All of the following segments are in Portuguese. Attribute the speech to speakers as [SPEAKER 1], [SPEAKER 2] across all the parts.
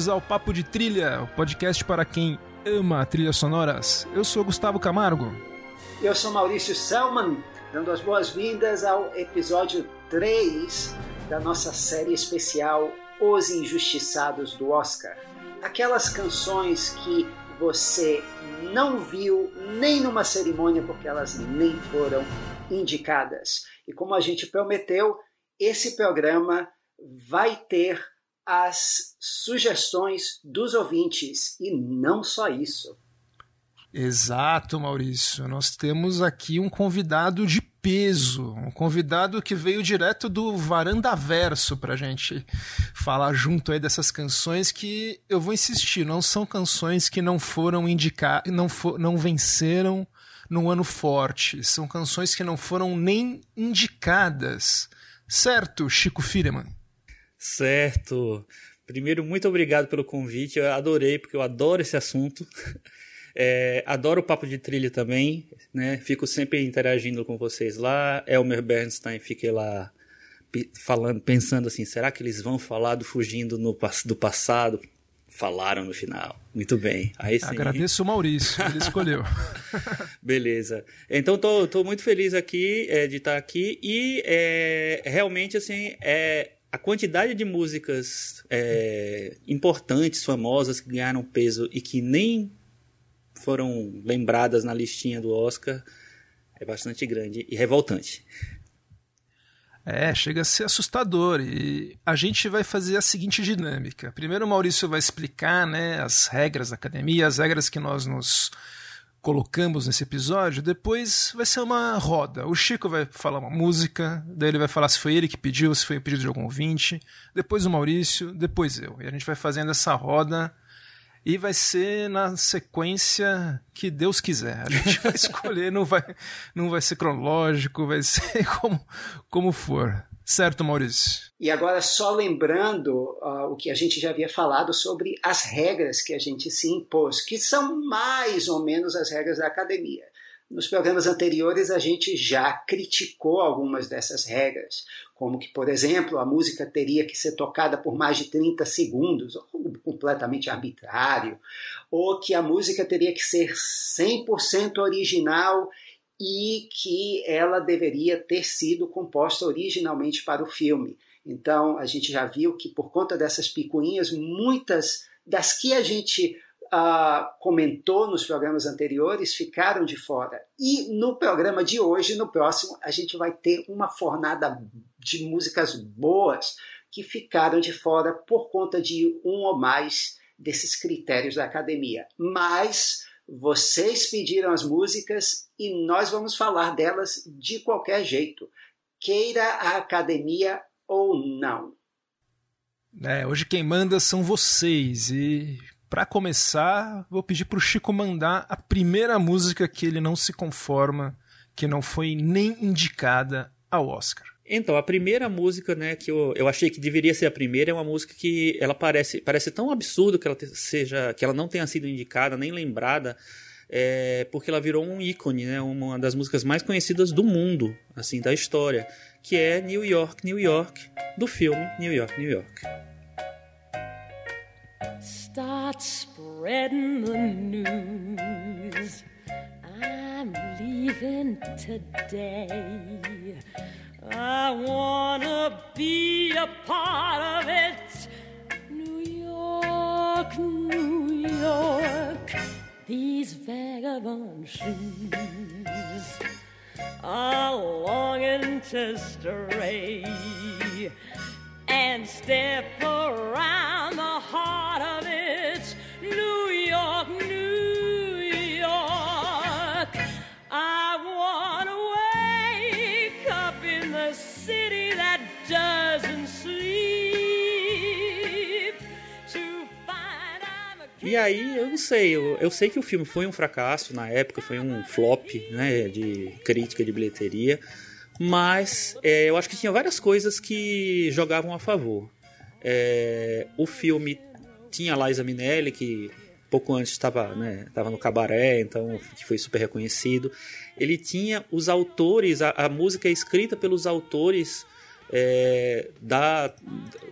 [SPEAKER 1] Bem-vindos ao Papo de Trilha, o podcast para quem ama trilhas sonoras. Eu sou Gustavo Camargo.
[SPEAKER 2] Eu sou Maurício Selman, dando as boas-vindas ao episódio 3 da nossa série especial Os Injustiçados do Oscar. Aquelas canções que você não viu nem numa cerimônia porque elas nem foram indicadas. E como a gente prometeu, esse programa vai ter as sugestões dos ouvintes e não só isso.
[SPEAKER 1] Exato, Maurício. Nós temos aqui um convidado de peso, um convidado que veio direto do Varandaverso para a gente falar junto aí dessas canções que eu vou insistir, não são canções que não foram indicadas, não, for, não venceram num ano forte, são canções que não foram nem indicadas. Certo, Chico Firman?
[SPEAKER 3] Certo. Primeiro, muito obrigado pelo convite. Eu adorei, porque eu adoro esse assunto. É, adoro o papo de trilha também, né? Fico sempre interagindo com vocês lá. Elmer Bernstein, fiquei lá falando, pensando assim, será que eles vão falar do fugindo no, do passado? Falaram no final. Muito bem. Aí sim.
[SPEAKER 1] Agradeço o Maurício, ele escolheu.
[SPEAKER 3] Beleza. Então tô, tô muito feliz aqui é, de estar aqui e é, realmente assim é a quantidade de músicas é, importantes, famosas, que ganharam peso e que nem foram lembradas na listinha do Oscar é bastante grande e revoltante.
[SPEAKER 1] É, chega a ser assustador. E a gente vai fazer a seguinte dinâmica. Primeiro o Maurício vai explicar né, as regras da academia, as regras que nós nos colocamos nesse episódio, depois vai ser uma roda. O Chico vai falar uma música, daí ele vai falar se foi ele que pediu, se foi o pedido de algum ouvinte, depois o Maurício, depois eu. E a gente vai fazendo essa roda e vai ser na sequência que Deus quiser. A gente vai escolher, não vai, não vai ser cronológico, vai ser como, como for. Certo, Maurício?
[SPEAKER 2] E agora, só lembrando uh, o que a gente já havia falado sobre as regras que a gente se impôs, que são mais ou menos as regras da academia. Nos programas anteriores, a gente já criticou algumas dessas regras, como que, por exemplo, a música teria que ser tocada por mais de 30 segundos, completamente arbitrário, ou que a música teria que ser 100% original e que ela deveria ter sido composta originalmente para o filme. Então, a gente já viu que, por conta dessas picuinhas, muitas das que a gente uh, comentou nos programas anteriores ficaram de fora. E no programa de hoje, no próximo, a gente vai ter uma fornada de músicas boas que ficaram de fora por conta de um ou mais desses critérios da academia. Mas vocês pediram as músicas e nós vamos falar delas de qualquer jeito, queira a academia ou não.
[SPEAKER 1] É, hoje quem manda são vocês e para começar, vou pedir para o Chico mandar a primeira música que ele não se conforma, que não foi nem indicada ao Oscar.
[SPEAKER 3] Então, a primeira música, né, que eu, eu achei que deveria ser a primeira, é uma música que ela parece, parece tão absurdo que ela seja, que ela não tenha sido indicada, nem lembrada, é, porque ela virou um ícone, né, uma das músicas mais conhecidas do mundo, assim, da história, que é New York, New York, do filme New York, New York. Start spreading the news. I'm leaving today. I wanna be a part of it. New York, New York, these vagabond shoes are longing to stray and step around the heart of its New York, E aí, eu não sei, eu, eu sei que o filme foi um fracasso na época, foi um flop né, de crítica, de bilheteria mas é, eu acho que tinha várias coisas que jogavam a favor. É, o filme tinha Liza Minnelli, que pouco antes estava né, no cabaré, então que foi super reconhecido. Ele tinha os autores, a, a música é escrita pelos autores é, da,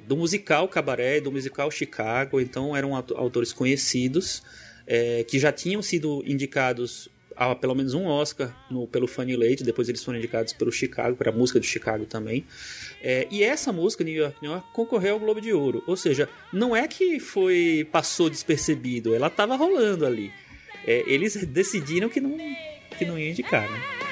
[SPEAKER 3] do musical Cabaré, do musical Chicago, então eram autores conhecidos é, que já tinham sido indicados a pelo menos um Oscar no, pelo Funny Lady, depois eles foram indicados pelo Chicago, para a música do Chicago também. É, e essa música, New York, New York, concorreu ao Globo de Ouro. Ou seja, não é que foi passou despercebido, ela estava rolando ali. É, eles decidiram que não, que não ia indicar, né?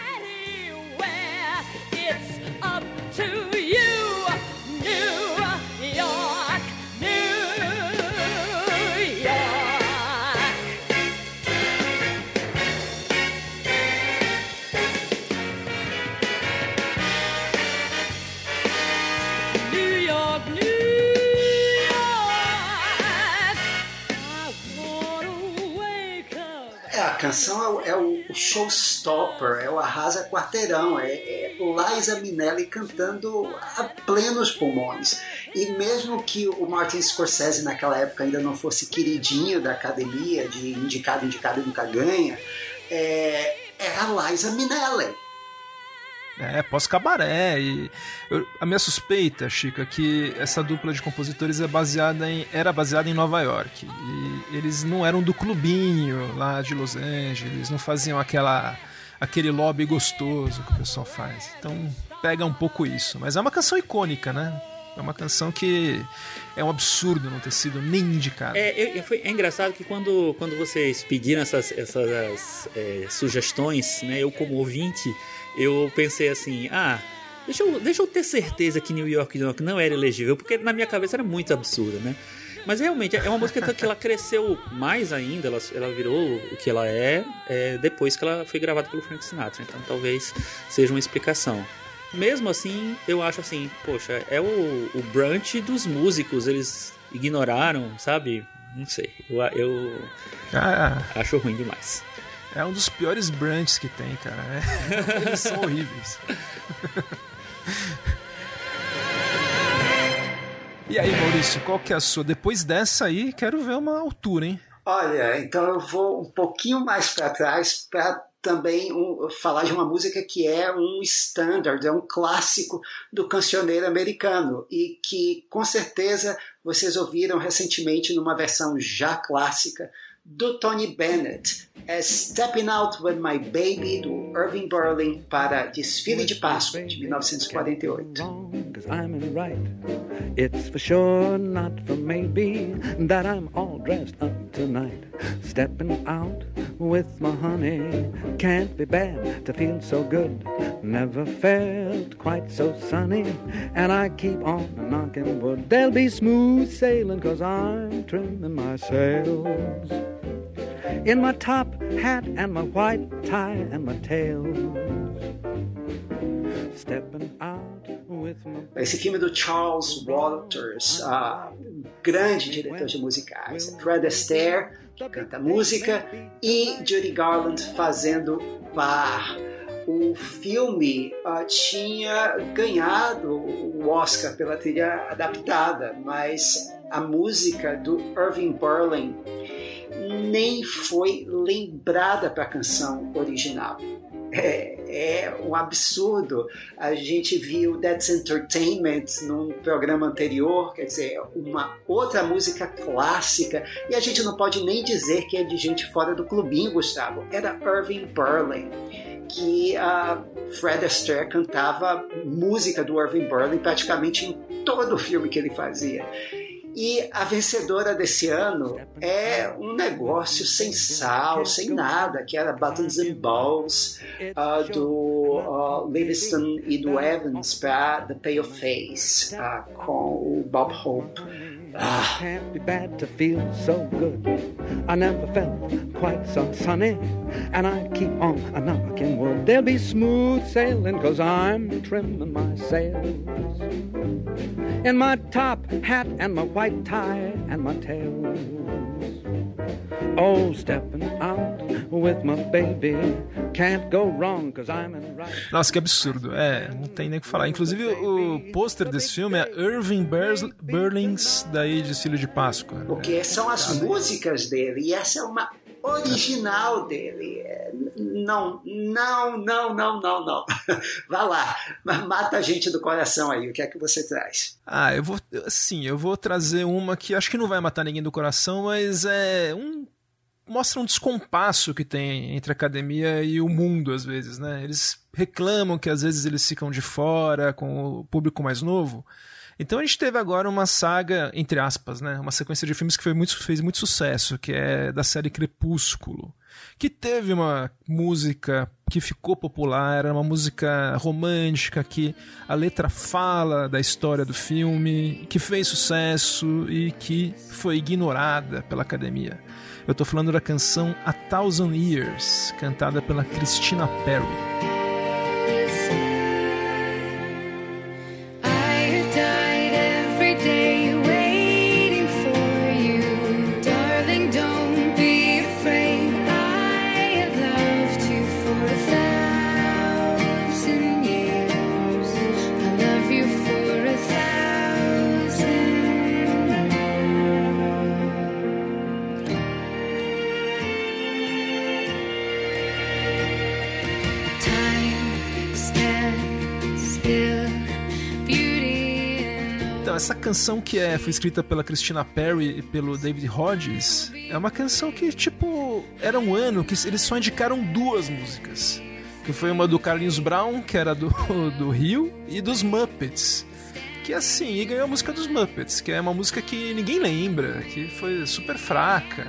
[SPEAKER 2] Canção é, o, é o showstopper, é o arrasa quarteirão, é, é Liza Minnelli cantando a plenos pulmões. E mesmo que o Martin Scorsese naquela época ainda não fosse queridinho da academia, de indicado, indicado nunca ganha, é, é a Liza Minnelli.
[SPEAKER 1] É, pós-cabaré. E a minha suspeita, Chico, é que essa dupla de compositores é baseada em, era baseada em Nova York. E eles não eram do clubinho lá de Los Angeles, não faziam aquela aquele lobby gostoso que o pessoal faz. Então pega um pouco isso. Mas é uma canção icônica, né? É uma canção que é um absurdo não ter sido nem indicada.
[SPEAKER 3] É, foi, é engraçado que quando, quando vocês pediram essas, essas é, sugestões, né, eu como ouvinte, eu pensei assim, ah, deixa eu, deixa eu ter certeza que New York, New York não era elegível, porque na minha cabeça era muito absurda, né? Mas realmente é uma música que ela cresceu mais ainda, ela, ela virou o que ela é, é, depois que ela foi gravada pelo Frank Sinatra. Então talvez seja uma explicação. Mesmo assim, eu acho assim, poxa, é o, o brunch dos músicos, eles ignoraram, sabe? Não sei, eu, eu ah, acho ruim demais.
[SPEAKER 1] É um dos piores brands que tem, cara. É, eles são horríveis. E aí, Maurício, qual que é a sua? Depois dessa aí, quero ver uma altura, hein?
[SPEAKER 2] Olha, então eu vou um pouquinho mais para trás para também um, falar de uma música que é um standard, é um clássico do cancioneiro americano e que com certeza vocês ouviram recentemente numa versão já clássica do Tony Bennett, é Stepping Out With My Baby, do Irving Berlin, para Desfile de Páscoa, de 1948. It's for sure not for maybe that I'm all dressed up tonight. Stepping out with my honey can't be bad to feel so good. Never felt quite so sunny, and I keep on knocking wood. They'll be smooth sailing, cause I'm trimming my sails in my top hat and my white tie and my tails. Stepping out with my... Esse filme do Charles Walters, uh, grande diretor de musicais. Fred Astaire, que canta música, e Judy Garland fazendo par o filme uh, tinha ganhado o Oscar pela trilha adaptada, mas a música do Irving Berlin nem foi lembrada para a canção original. É, é, um absurdo. A gente viu That's Entertainment num programa anterior, quer dizer, uma outra música clássica, e a gente não pode nem dizer que é de gente fora do clubinho, Gustavo. Era Irving Berlin, que a Fred Astaire cantava música do Irving Berlin praticamente em todo o filme que ele fazia. E a vencedora desse ano é um negócio sem sal, sem nada, que era Buttons and Balls uh, do uh, Livingston e do Evans para The Pale Face, uh, com o Bob Hope. Ah. Can't be bad to feel so good. I never felt quite so sunny. And I keep on a knocking wood. There'll be smooth sailing, cause I'm trimming my sails. In my top hat and my white tie and my tails. Oh, stepping out with my baby. Can't go wrong, cause I'm in right.
[SPEAKER 1] Nossa, que absurdo. É, não tem nem o que falar. Inclusive, o pôster desse filme é Irving Berling's daí de Filho de Páscoa.
[SPEAKER 2] Porque são as músicas dele, e essa é uma original dele. Não, não, não, não, não, não. Vá lá, mata a gente do coração aí. O que é que você traz?
[SPEAKER 1] Ah, eu vou, sim, eu vou trazer uma que acho que não vai matar ninguém do coração, mas é um mostra um descompasso que tem entre a academia e o mundo às vezes, né? Eles reclamam que às vezes eles ficam de fora com o público mais novo. Então a gente teve agora uma saga, entre aspas, né? Uma sequência de filmes que muito, fez muito sucesso, que é da série Crepúsculo. Que teve uma música que ficou popular, era uma música romântica, que a letra fala da história do filme, que fez sucesso e que foi ignorada pela academia. Eu estou falando da canção A Thousand Years, cantada pela Christina Perry. Essa canção que é, foi escrita pela Christina Perry e pelo David Hodges é uma canção que, tipo, era um ano que eles só indicaram duas músicas. Que foi uma do Carlinhos Brown, que era do, do Rio, e dos Muppets. Que assim, e ganhou a música dos Muppets, que é uma música que ninguém lembra, que foi super fraca.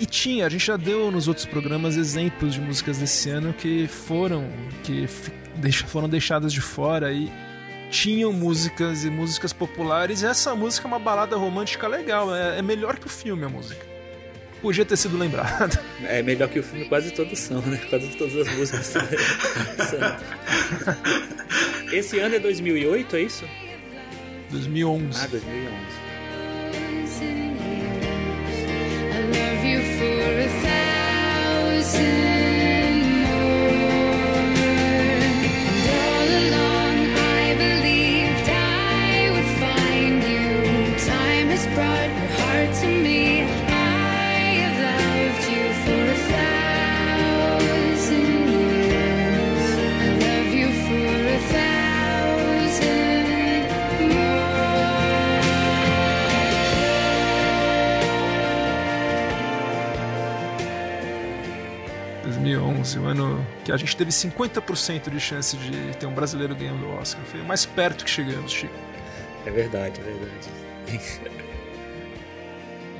[SPEAKER 1] E tinha, a gente já deu nos outros programas exemplos de músicas desse ano que foram, que foram deixadas de fora e tinham músicas e músicas populares, e essa música é uma balada romântica legal, é, é melhor que o filme a música. Podia ter sido lembrado.
[SPEAKER 3] É melhor que o filme, quase todos são, né? Quase todas as músicas. Esse ano é 2008, é isso?
[SPEAKER 1] 2011.
[SPEAKER 3] Ah, 2011.
[SPEAKER 1] O ano que a gente teve 50% de chance de ter um brasileiro ganhando o Oscar. Foi o mais perto que chegamos, Chico.
[SPEAKER 3] É verdade, é verdade.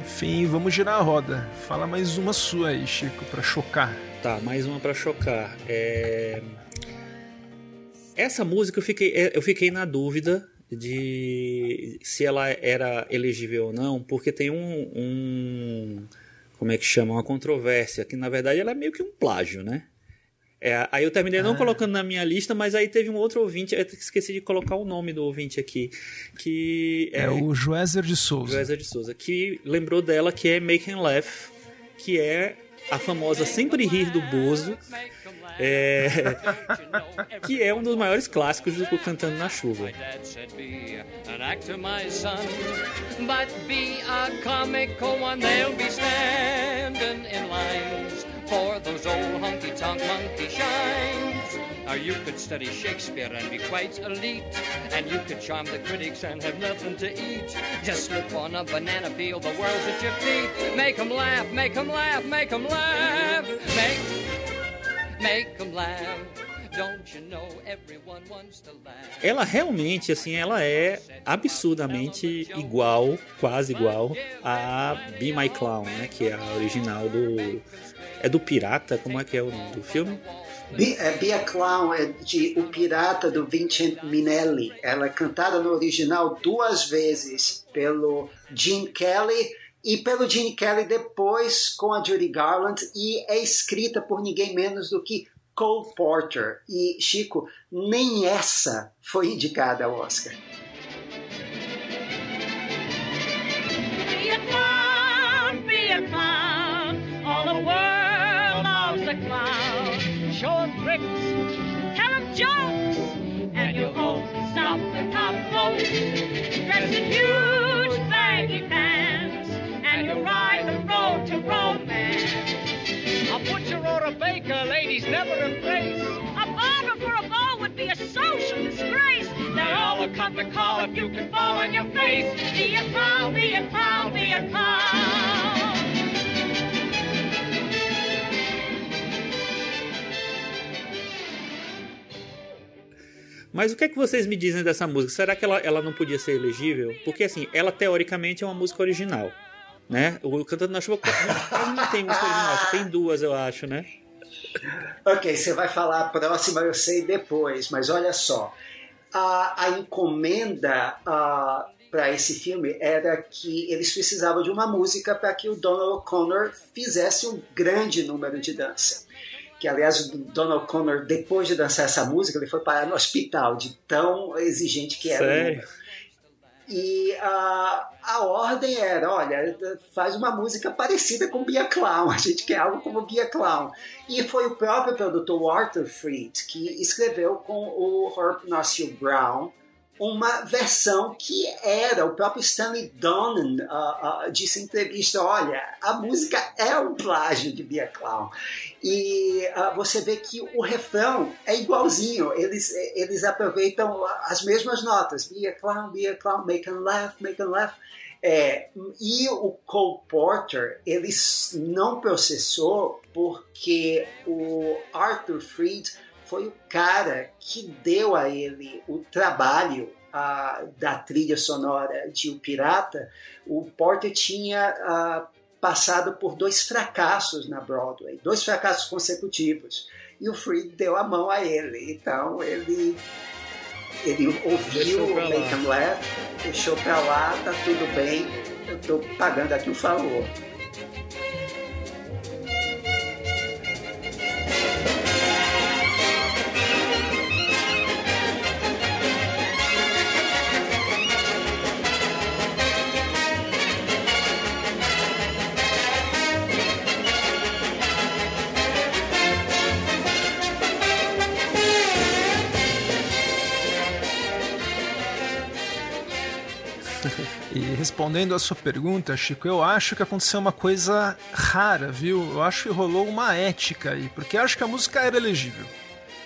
[SPEAKER 1] Enfim, vamos girar a roda. Fala mais uma sua aí, Chico, para chocar.
[SPEAKER 3] Tá, mais uma para chocar. É... Essa música eu fiquei, eu fiquei na dúvida de se ela era elegível ou não, porque tem um, um como é que chama, uma controvérsia, que na verdade ela é meio que um plágio, né? É, aí eu terminei não ah. colocando na minha lista, mas aí teve um outro ouvinte, eu esqueci de colocar o nome do ouvinte aqui, que
[SPEAKER 1] é, é o Joézer de Souza.
[SPEAKER 3] Joézer de Souza, que lembrou dela que é Make Him Laugh, que é a famosa Sempre Rir do Bozo, é, que é um dos maiores clássicos do Cantando na Chuva. for those old honky-tonk monkey shines. Or you could study Shakespeare and be quite elite. And you could charm the critics and have nothing to eat. Just slip on a banana peel, the world's at your feet. Make them laugh, make them laugh, make them laugh. Make make them laugh. Ela realmente, assim, ela é absurdamente igual, quase igual a Be My Clown, né? Que é a original do. É do Pirata? Como é que é o nome do filme?
[SPEAKER 2] Be, é, Clown é de O Pirata do Vincent Minelli. Ela é cantada no original duas vezes pelo Gene Kelly e pelo Gene Kelly depois com a Judy Garland e é escrita por ninguém menos do que Cole Porter. E Chico, nem essa foi indicada ao Oscar. Be a clown, be a clown, all the world loves a clown. tricks. Tell them jokes, and, you'll always stop the top folks. Dress in huge baggy pants, and you'll ride the road to romance.
[SPEAKER 1] A
[SPEAKER 4] butcher or a baker, ladies never embrace. A barber for a ball would be a social disgrace. They'll all come to
[SPEAKER 1] call if you can fall on your face. Be a clown, be a clown, be a clown. Mas o que é que vocês me dizem dessa música? Será que ela, ela não podia ser elegível? Porque assim, ela teoricamente é uma música original, né? O Cantando na Chuva não tem música original, tem duas, eu acho, né?
[SPEAKER 2] Ok, você vai falar a próxima, eu sei depois, mas olha só. A, a encomenda para esse filme era que eles precisavam de uma música para que o Donald O'Connor fizesse um grande número de dança. Que, aliás, o Donald O'Connor, depois de dançar essa música, ele foi parar no hospital, de tão exigente que era.
[SPEAKER 3] Sério?
[SPEAKER 2] E a, a ordem era, olha, faz uma música parecida com Bia Clown, a gente quer algo como Bia Clown. E foi o próprio produtor Arthur Freed que escreveu com o Horatio Brown uma versão que era o próprio Stanley Donen uh, uh, disse em entrevista, olha, a música é um plágio de Bia Clown. E uh, você vê que o refrão é igualzinho, eles, eles aproveitam as mesmas notas, Bia Clown, Bia Clown, make them laugh, make them laugh. É, e o Cole Porter, ele não processou porque o Arthur Freed foi o cara que deu a ele o trabalho a, da trilha sonora de O Pirata. O Porter tinha a, passado por dois fracassos na Broadway, dois fracassos consecutivos. E o Freed deu a mão a ele. Então ele ele ouviu o Make Em Laugh, deixou pra lá, tá tudo bem, eu tô pagando aqui o favor.
[SPEAKER 1] Respondendo a sua pergunta, Chico, eu acho que aconteceu uma coisa rara, viu? Eu acho que rolou uma ética aí, porque acho que a música era elegível.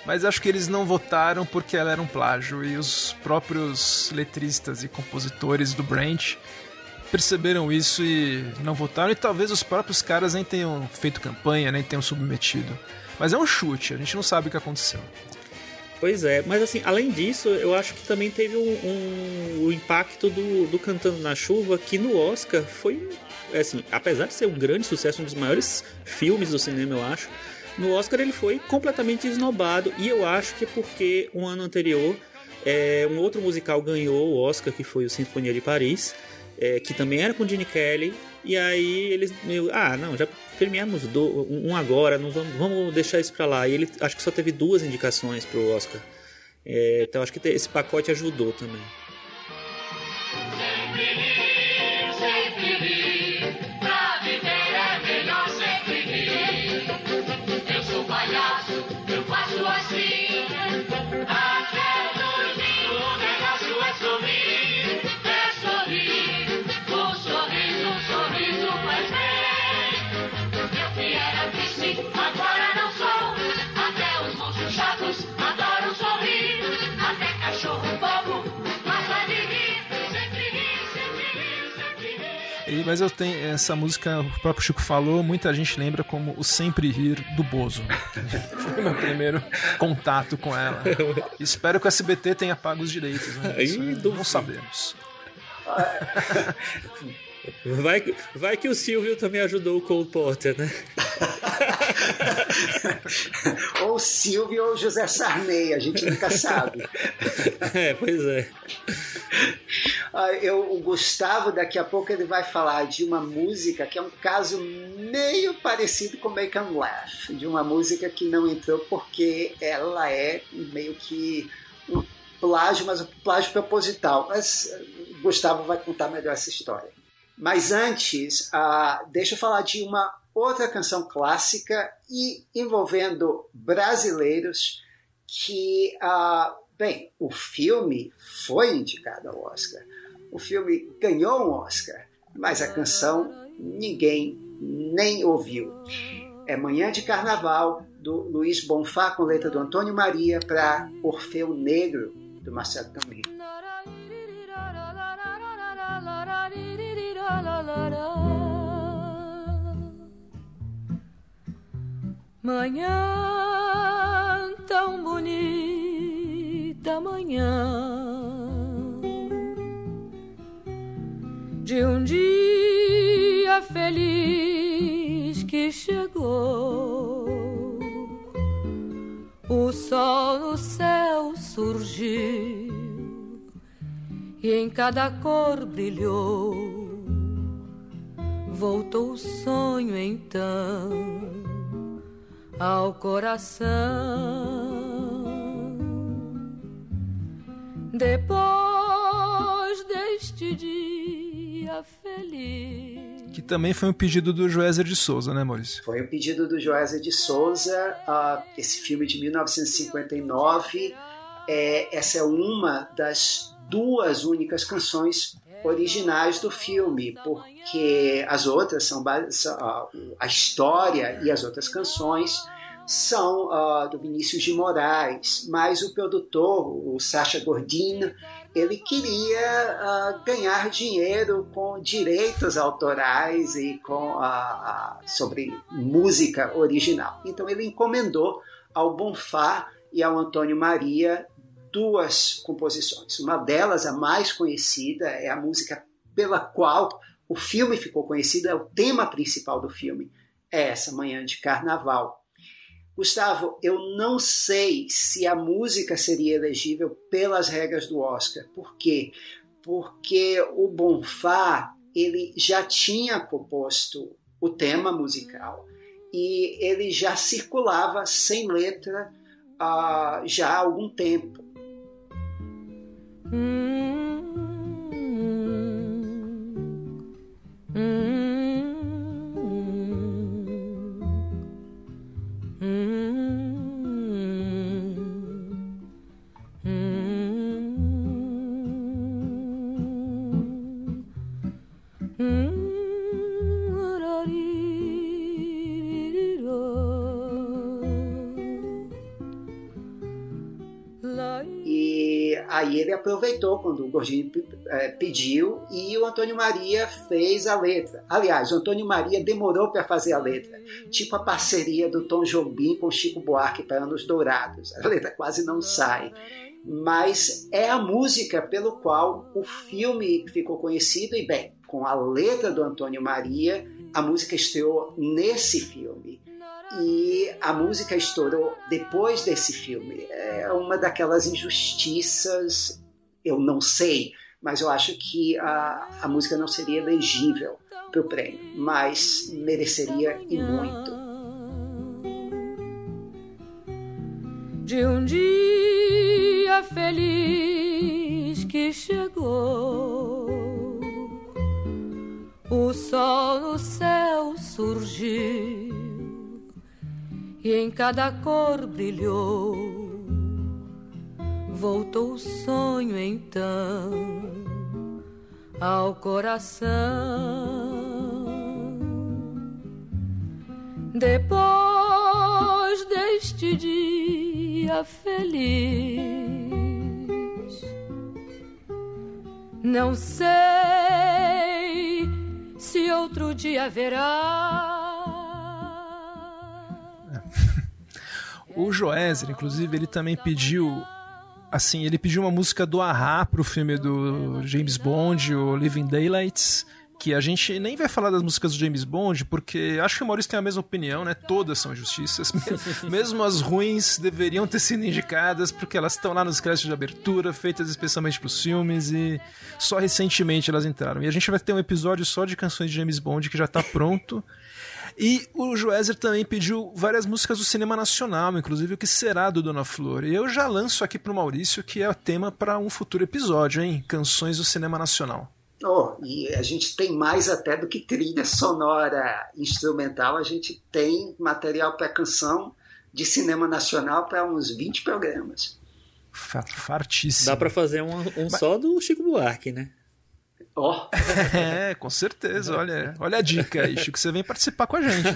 [SPEAKER 1] Mas acho que eles não votaram porque ela era um plágio e os próprios letristas e compositores do Branch perceberam isso e não votaram, e talvez os próprios caras nem tenham feito campanha, nem tenham submetido. Mas é um chute, a gente não sabe o que aconteceu.
[SPEAKER 3] Pois é, mas assim, além disso, eu acho que também teve um, um, o impacto do, do Cantando na Chuva, que no Oscar foi, assim, apesar de ser um grande sucesso, um dos maiores filmes do cinema, eu acho, no Oscar ele foi completamente esnobado, e eu acho que é porque um ano anterior é, um outro musical ganhou o Oscar, que foi o Sinfonia de Paris, é, que também era com Gene Kelly, e aí eles, ah, não, já premiamos do, um agora, não vamos, vamos deixar isso para lá. E ele acho que só teve duas indicações para o Oscar. É, então acho que esse pacote ajudou também.
[SPEAKER 1] Mas eu tenho essa música, o próprio Chico falou, muita gente lembra como o Sempre Rir do Bozo. Foi meu primeiro contato com ela. Espero que o SBT tenha pago os direitos. Né? Isso não sabemos.
[SPEAKER 3] Vai, vai que o Silvio também ajudou o Cole Porter, né?
[SPEAKER 2] ou Silvio ou José Sarney, a gente nunca sabe.
[SPEAKER 3] É, pois é.
[SPEAKER 2] Ah, eu, o Gustavo, daqui a pouco, ele vai falar de uma música que é um caso meio parecido com Make Em Laugh, de uma música que não entrou porque ela é meio que um plágio, mas um plágio proposital. Mas o Gustavo vai contar melhor essa história. Mas antes, uh, deixa eu falar de uma outra canção clássica e envolvendo brasileiros que, uh, bem, o filme foi indicado ao Oscar. O filme ganhou um Oscar, mas a canção ninguém nem ouviu. É Manhã de Carnaval, do Luiz Bonfá, com letra do Antônio Maria, para Orfeu Negro, do Marcelo Camilo.
[SPEAKER 5] Manhã tão bonita, manhã de um dia feliz que chegou. O sol no céu surgiu e em cada cor brilhou. Voltou o sonho então ao coração. Depois deste dia feliz.
[SPEAKER 1] Que também foi um pedido do Joézer de Souza, né, Maurício?
[SPEAKER 2] Foi um pedido do Joézer de Souza, uh, esse filme de 1959. É, essa é uma das duas únicas canções originais do filme, porque as outras são, a história e as outras canções são uh, do Vinícius de Moraes, mas o produtor, o Sacha Gordino, ele queria uh, ganhar dinheiro com direitos autorais e com uh, sobre música original. Então ele encomendou ao Bonfá e ao Antônio Maria duas composições. Uma delas, a mais conhecida, é a música pela qual o filme ficou conhecido, é o tema principal do filme, é essa Manhã de Carnaval. Gustavo, eu não sei se a música seria elegível pelas regras do Oscar. Por quê? Porque o Bonfá ele já tinha composto o tema musical e ele já circulava sem letra uh, já há algum tempo. Mm. Aproveitou quando o Gordinho é, pediu e o Antônio Maria fez a letra. Aliás, o Antônio Maria demorou para fazer a letra, tipo a parceria do Tom Jobim com Chico Buarque para Anos Dourados. A letra quase não sai. Mas é a música pelo qual o filme ficou conhecido e, bem, com a letra do Antônio Maria, a música estreou nesse filme e a música estourou depois desse filme. É uma daquelas injustiças, eu não sei, mas eu acho que a, a música não seria elegível para o prêmio, mas mereceria e muito.
[SPEAKER 5] De um dia feliz que chegou, o sol no céu surgiu e em cada cor brilhou. Voltou o sonho então ao coração. Depois deste dia feliz, não sei se outro dia haverá
[SPEAKER 1] O Joézer, inclusive, ele também pediu assim, ele pediu uma música do Ahá pro filme do James Bond, o Living Daylights, que a gente nem vai falar das músicas do James Bond, porque acho que o Maurício tem a mesma opinião, né? Todas são justiças. Mesmo as ruins deveriam ter sido indicadas, porque elas estão lá nos créditos de abertura, feitas especialmente para os filmes, e só recentemente elas entraram. E a gente vai ter um episódio só de canções de James Bond que já está pronto. E o Joézer também pediu várias músicas do cinema nacional, inclusive o que será do Dona Flor. E eu já lanço aqui pro Maurício que é o tema para um futuro episódio, hein? Canções do cinema nacional.
[SPEAKER 2] Oh, e a gente tem mais até do que trilha sonora instrumental, a gente tem material para canção de cinema nacional para uns 20 programas.
[SPEAKER 1] Fartíssimo.
[SPEAKER 3] Dá para fazer um, um Mas... só do Chico Buarque, né?
[SPEAKER 2] Ó. Oh.
[SPEAKER 1] é, com certeza. Olha, olha a dica aí, Chico. Você vem participar com a gente. Hein?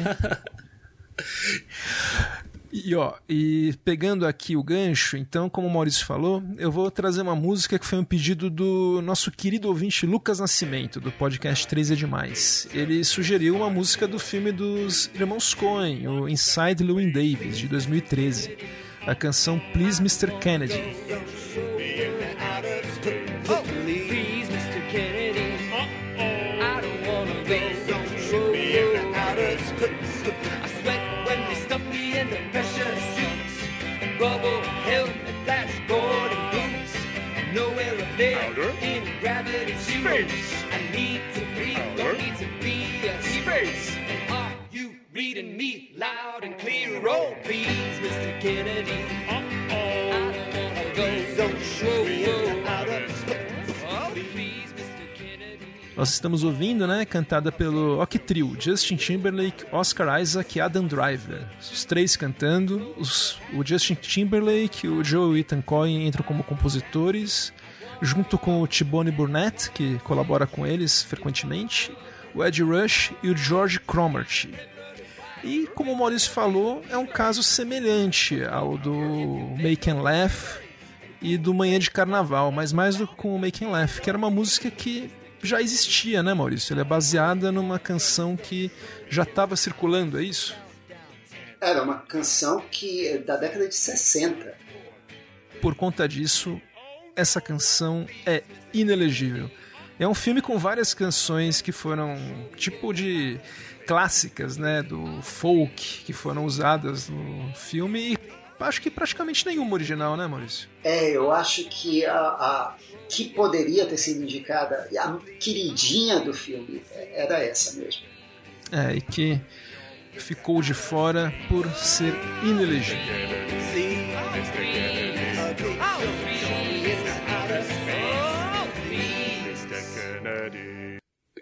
[SPEAKER 1] E ó, e pegando aqui o gancho, então, como o Maurício falou, eu vou trazer uma música que foi um pedido do nosso querido ouvinte Lucas Nascimento, do podcast 3 é Demais. Ele sugeriu uma música do filme dos Irmãos Coen, o Inside Llewyn Davis, de 2013. A canção Please Mr. Kennedy.
[SPEAKER 6] Space. I need to breathe, don't need to be a space. Are you reading me loud and clear? Oh, please, Mr. Kennedy. Uh-oh. I don't wanna go. Don't show me out of. Oh.
[SPEAKER 1] Nós estamos ouvindo, né, cantada pelo Ok Trio, Justin Timberlake, Oscar Isaac e Adam Driver. Os três cantando, os, o Justin Timberlake, o Joe Ethan Cohen entram como compositores, junto com o Tibone Burnett, que colabora com eles frequentemente, o Ed Rush e o George Cromartie. E como o Maurício falou, é um caso semelhante ao do Make and Laugh e do Manhã de Carnaval, mas mais do que com o Make and Laugh, que era uma música que já existia, né, Maurício? Ela é baseada numa canção que já estava circulando, é isso?
[SPEAKER 2] Era uma canção que é da década de 60.
[SPEAKER 1] Por conta disso, essa canção é inelegível. É um filme com várias canções que foram tipo de clássicas, né, do folk que foram usadas no filme e acho que praticamente nenhuma original, né, Maurício?
[SPEAKER 2] É, eu acho que a, a que poderia ter sido indicada, a queridinha do filme era essa mesmo.
[SPEAKER 1] É, e que ficou de fora por ser inelegível.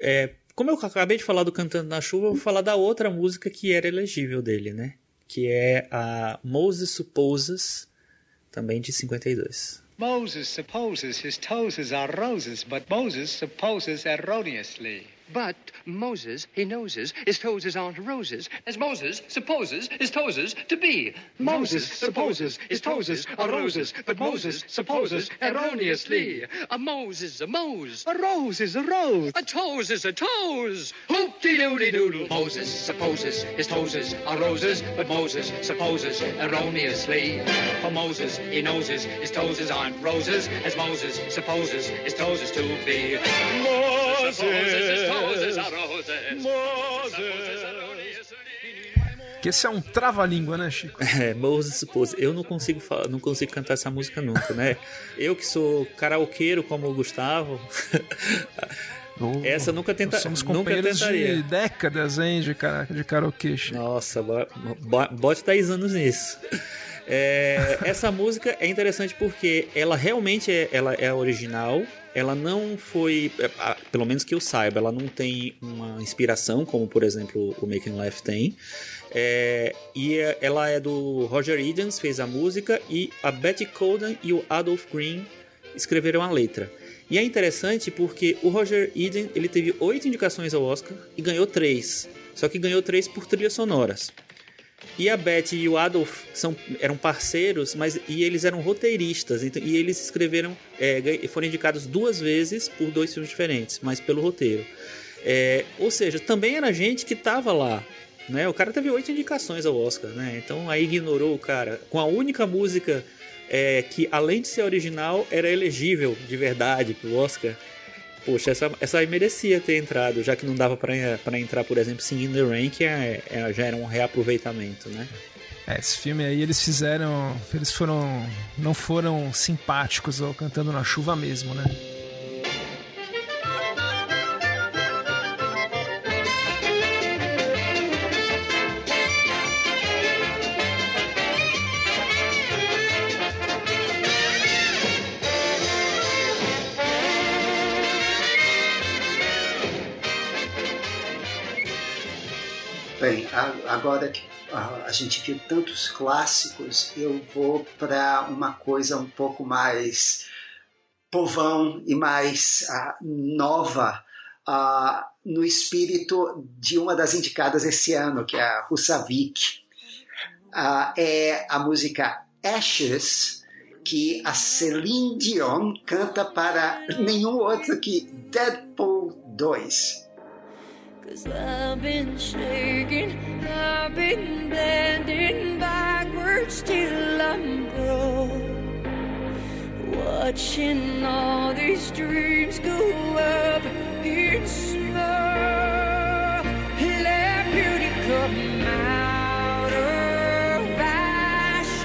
[SPEAKER 3] É, como eu acabei de falar do Cantando na Chuva, eu vou falar da outra música que era elegível dele, né? Que é a Moses Supposes, também de 52.
[SPEAKER 7] Moses supposes his toes are roses, but Moses supposes erroneously.
[SPEAKER 8] But Moses, he knowses, his toes aren't roses, as Moses supposes his toes to be.
[SPEAKER 7] Moses supposes his toes are roses, but Moses supposes erroneously.
[SPEAKER 8] A Moses, a Mose.
[SPEAKER 7] A rose is a rose.
[SPEAKER 8] A toes is a toes. Hoop-de-doodle-doodle. Moses supposes his toes are roses, but Moses supposes erroneously. For Moses, he knowses his toes aren't roses, as Moses supposes his toes to be.
[SPEAKER 7] Moses.
[SPEAKER 8] Supposes his toes are.
[SPEAKER 1] Que esse é um trava-língua, né, Chico?
[SPEAKER 3] É, Moses Suppose. Eu não consigo falar, não consigo cantar essa música nunca, né? Eu que sou karaokeiro como o Gustavo.
[SPEAKER 1] Oh,
[SPEAKER 3] Essa nunca tenta,
[SPEAKER 1] somos
[SPEAKER 3] nunca tentaria.
[SPEAKER 1] de décadas, hein, de, cara, de karaokê.
[SPEAKER 3] Nossa, bo- bo- bote 10 anos nisso. É, essa música é interessante porque ela realmente é, ela é original. Ela não foi, é, pelo menos que eu saiba, ela não tem uma inspiração como, por exemplo, o Making Life tem. É, e é- ela é do Roger Edens, fez a música, e a Betty Coden e o Adolph Green escreveram a letra. E é interessante porque o Roger Eden ele teve oito indicações ao Oscar e ganhou três. Só que ganhou três por trilhas sonoras. E a Betty e o Adolf são, eram parceiros, mas e eles eram roteiristas. então- e eles escreveram, é, foram indicados duas vezes por dois filmes diferentes, mas pelo roteiro. É, ou seja, também era gente que estava lá. Né? O cara teve oito indicações ao Oscar, né? Então aí ignorou o cara. Com a única música é, que, além de ser original, era elegível de verdade pro Oscar. Poxa, essa, essa aí merecia ter entrado, já que não dava pra entrar, por exemplo, Singing in the que é, é- já era um reaproveitamento, né?
[SPEAKER 1] É, esse filme aí eles fizeram. Eles foram. Não foram simpáticos ao cantando na chuva mesmo, né?
[SPEAKER 2] Agora que a, a gente viu tantos clássicos, eu vou para uma coisa um pouco mais povão e mais ah, nova ah, no espírito de uma das indicadas esse ano, que é a Husavik. uh, é a música Ashes, que a Celine Dion canta para nenhum outro que Deadpool 2.
[SPEAKER 9] Cause I've been shaking, I've been bending backwards till I'm broke. Watching all these dreams go up in smoke. Let beauty come out of ashes.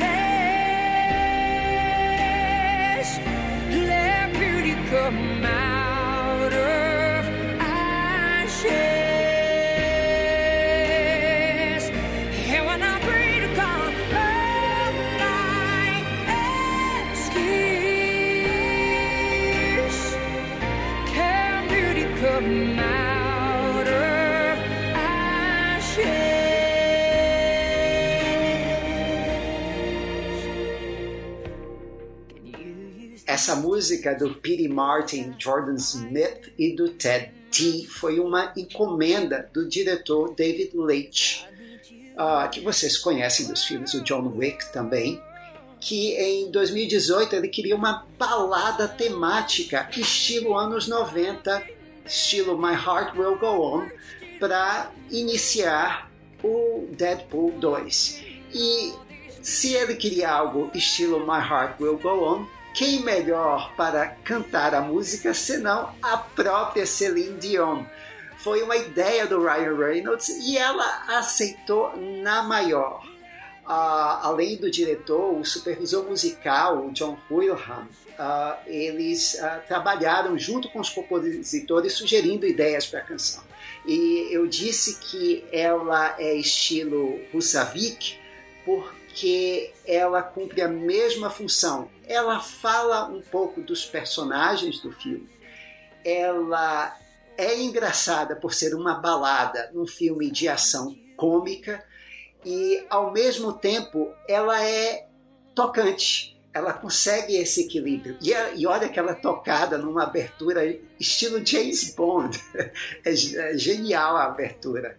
[SPEAKER 9] Let beauty come
[SPEAKER 2] Essa música do Pete Martin, Jordan Smith e do Ted T foi uma encomenda do diretor David Leitch, ah, que vocês conhecem dos filmes do John Wick também, que em 2018 ele queria uma balada temática estilo anos 90, estilo My Heart Will Go On, para iniciar o Deadpool 2. E se ele queria algo estilo My Heart Will Go On, quem melhor para cantar a música senão a própria Celine Dion? Foi uma ideia do Ryan Reynolds e ela aceitou na maior. Ah, além do diretor, o supervisor musical, o John Wilhelm, ah, eles ah, trabalharam junto com os compositores sugerindo ideias para a canção. E eu disse que ela é estilo Husavik porque ela cumpre a mesma função. Ela fala um pouco dos personagens do filme. Ela é engraçada por ser uma balada, um filme de ação cômica e ao mesmo tempo ela é tocante. Ela consegue esse equilíbrio. E, e olha aquela tocada numa abertura estilo James Bond. É, é genial a abertura.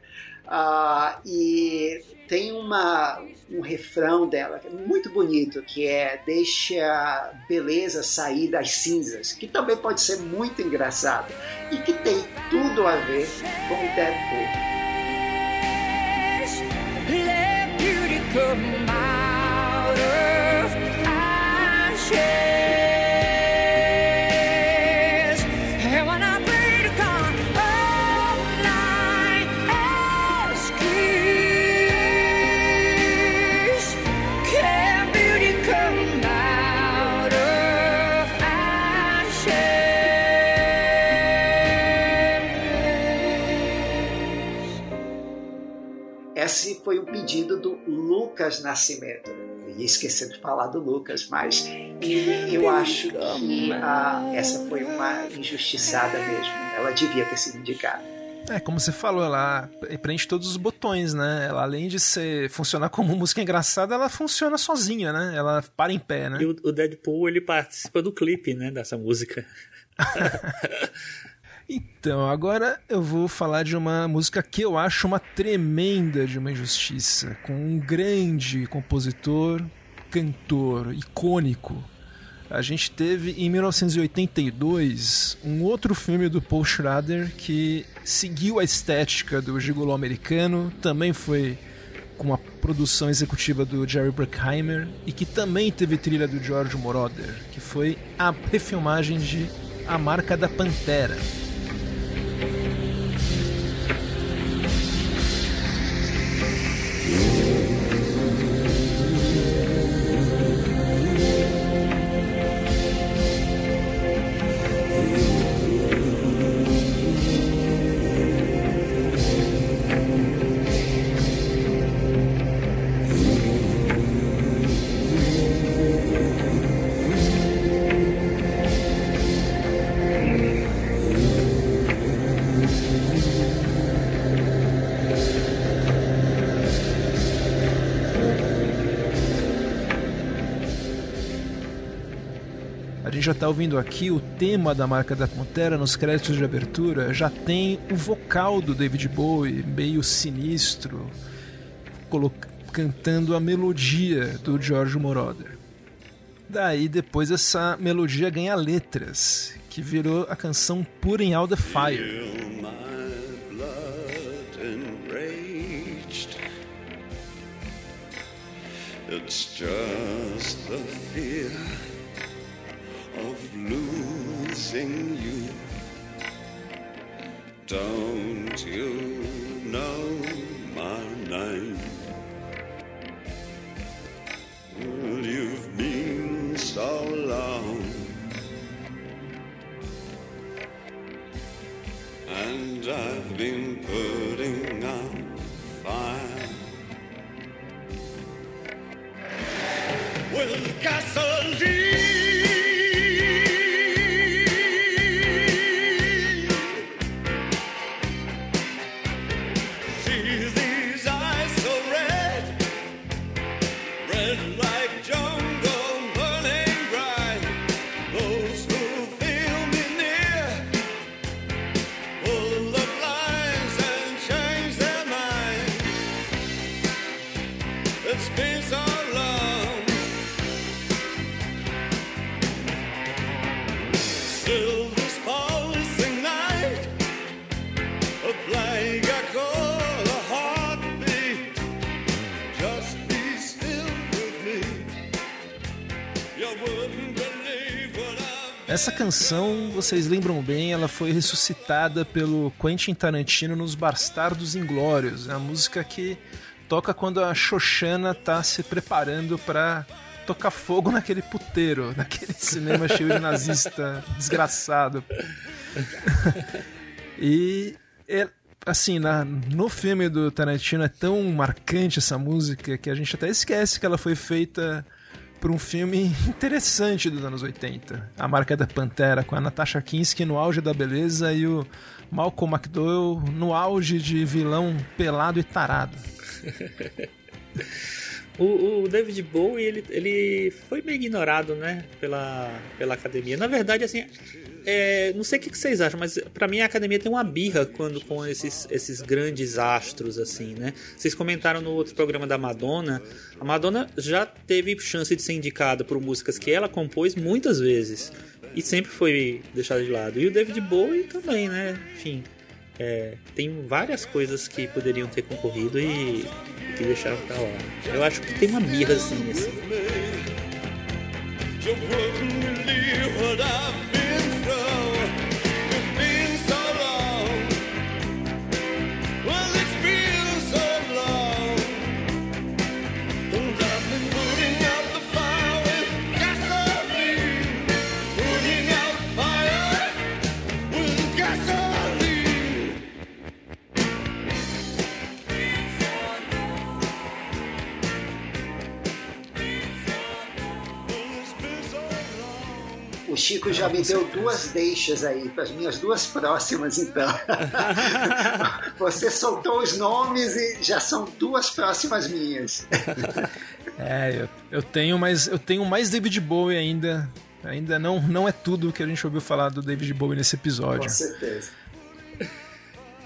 [SPEAKER 2] Ah, e tem uma, um refrão dela é muito bonito, que é Deixa a beleza sair das cinzas, que também pode ser muito engraçado e que tem tudo a ver com o Deadpool.
[SPEAKER 9] Let
[SPEAKER 2] Esse foi um pedido do Lucas Nascimento. Eu ia esquecer de falar do Lucas, mas e eu acho que ah, essa foi uma injustiçada mesmo. Ela devia ter sido indicada.
[SPEAKER 1] É, como você falou, ela preenche todos os botões, né? Ela, além de ser funcionar como música engraçada, ela funciona sozinha, né? Ela para em pé, né?
[SPEAKER 3] E o, o Deadpool, ele participa do clipe, né, dessa música.
[SPEAKER 1] Então, agora eu vou falar de uma música que eu acho uma tremenda de uma injustiça, com um grande compositor, cantor, icônico. A gente teve em 1982 um outro filme do Paul Schrader que seguiu a estética do gigolô americano, também foi com a produção executiva do Jerry Bruckheimer e que também teve trilha do George Moroder, que foi a refilmagem de A Marca da Pantera. Está ouvindo aqui o tema da marca da Pantera nos créditos de abertura. Já tem o vocal do David Bowie, meio sinistro, cantando a melodia do George Moroder. Daí depois essa melodia ganha letras, que virou a canção Put in All the Fire. Essa canção, vocês lembram bem, ela foi ressuscitada pelo Quentin Tarantino nos Bastardos Inglórios. É a música que toca quando a Xoxana tá se preparando pra tocar fogo naquele puteiro, naquele cinema cheio de nazista desgraçado. e é, assim, na, no filme do Tarantino é tão marcante essa música que a gente até esquece que ela foi feita por um filme interessante dos anos 80. A Marca da Pantera, com a Natasha Kinski no auge da beleza e o Malcolm McDowell no auge de vilão pelado e tarado.
[SPEAKER 3] O, o David Bowie, ele, ele foi meio ignorado, né, pela, pela academia. Na verdade, assim, é, não sei o que vocês acham, mas pra mim a academia tem uma birra quando com esses, esses grandes astros, assim, né? Vocês comentaram no outro programa da Madonna. A Madonna já teve chance de ser indicada por músicas que ela compôs muitas vezes. E sempre foi deixada de lado. E o David Bowie também, né? Enfim, é, tem várias coisas que poderiam ter concorrido e que deixaram pra lá. Eu acho que tem uma birra assim, assim.
[SPEAKER 2] O Chico já me deu duas deixas aí, para as minhas duas próximas, então. Você soltou os nomes e já são duas próximas minhas.
[SPEAKER 1] É, eu, eu tenho mais eu tenho mais David Bowie ainda. Ainda não, não é tudo que a gente ouviu falar do David Bowie nesse episódio.
[SPEAKER 2] Com certeza.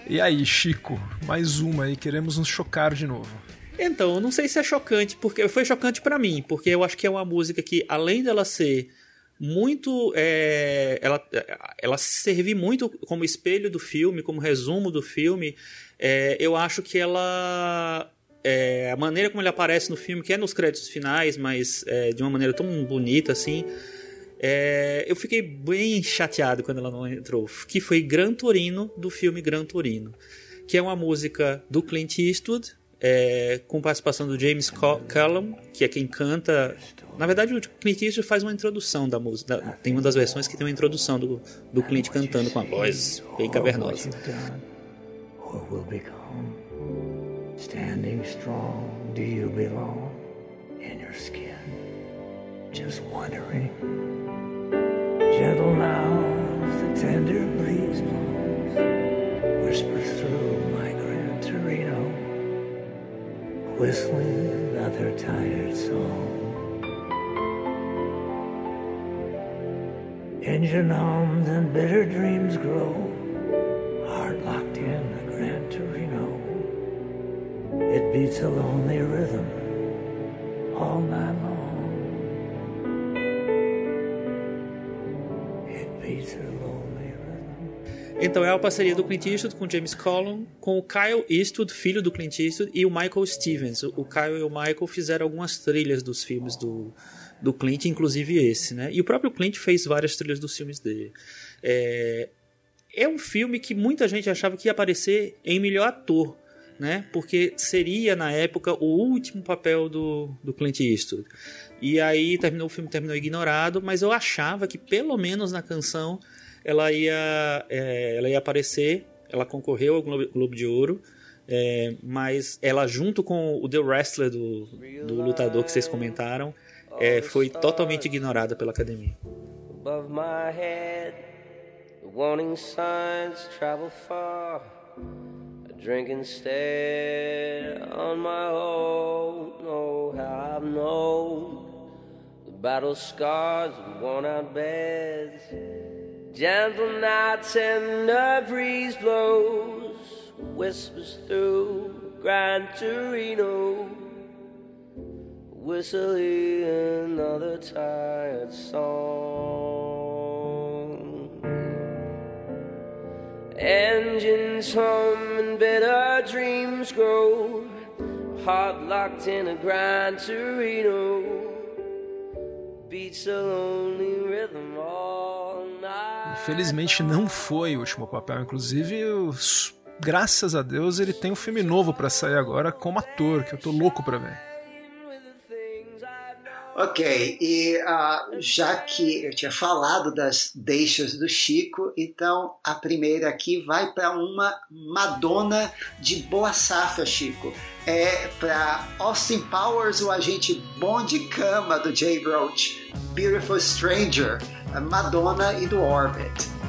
[SPEAKER 1] E aí, Chico, mais uma aí, queremos nos chocar de novo.
[SPEAKER 3] Então, eu não sei se é chocante, porque foi chocante pra mim, porque eu acho que é uma música que, além dela ser muito. é, ela, ela servir muito como espelho do filme, como resumo do filme, é, eu acho que ela. é, a maneira como ele aparece no filme, que é nos créditos finais, mas é, de uma maneira tão bonita assim. é, eu fiquei bem chateado quando ela não entrou. Que foi Gran Torino, do filme Gran Torino. Que é uma música do Clint Eastwood, é, com participação do James Callum, que é quem canta. Na verdade, o Clint Eastwood faz uma introdução da música. da- Tem uma das versões que tem uma introdução do, do Clint cantando com a voz bem cavernosa.
[SPEAKER 10] Standing strong, do you belong in your skin? Just wondering. Gentle the tender breeze blows, whispers whistling another tired song. Engine hummed and bitter dreams grow. Heart locked in a Gran Torino. It beats a lonely rhythm all night
[SPEAKER 3] Então é a parceria do Clint Eastwood com James Collum, com o Kyle Eastwood, filho do Clint Eastwood, e o Michael Stevens. O Kyle e o Michael fizeram algumas trilhas dos filmes do, do Clint, inclusive esse, né? E o próprio Clint fez várias trilhas dos filmes dele. É, é um filme que muita gente achava que ia aparecer em melhor ator, né? Porque seria na época o último papel do, do Clint Eastwood. E aí terminou o filme terminou ignorado, mas eu achava que pelo menos na canção ela ia é, ela ia aparecer. Ela concorreu ao Globo, Globo de Ouro. é, mas ela junto com o The Wrestler do, do lutador que vocês comentaram é, foi totalmente ignorada pela academia.
[SPEAKER 11] above my head. The warning signs travel far. I drink instead on my own. Know how I've known the battle scars and worn out beds. Gentle nights and the breeze blows, whispers through Gran Torino whistling another tired song. Engines hum and bitter dreams grow, heart locked in a Gran Torino, beats a lonely rhythm all.
[SPEAKER 1] Infelizmente não foi o último papel. Inclusive, graças a Deus, ele tem um filme novo pra sair agora como ator, que eu tô louco pra ver.
[SPEAKER 2] Ok, e ah, já que eu tinha falado das deixas do Chico, então a primeira aqui vai para uma Madonna de boa safra, Chico. É para Austin Powers, o agente bom de cama do Jay Roach, Beautiful Stranger, Madonna e do Orbit.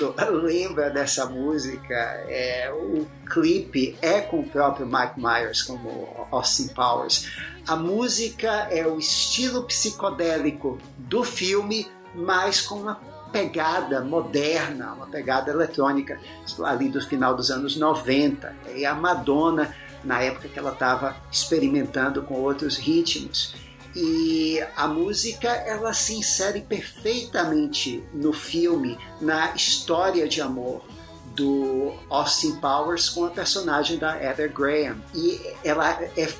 [SPEAKER 2] Mundo lembra dessa música. É, o clipe é com o próprio Mike Myers como Austin Powers. A música é o estilo psicodélico do filme, mas com uma pegada moderna, uma pegada eletrônica ali do final dos anos 90. E a Madonna, na época que ela estava experimentando com outros ritmos. E a música ela se insere perfeitamente no filme, na história de amor do Austin Powers com a personagem da Heather Graham. E ela é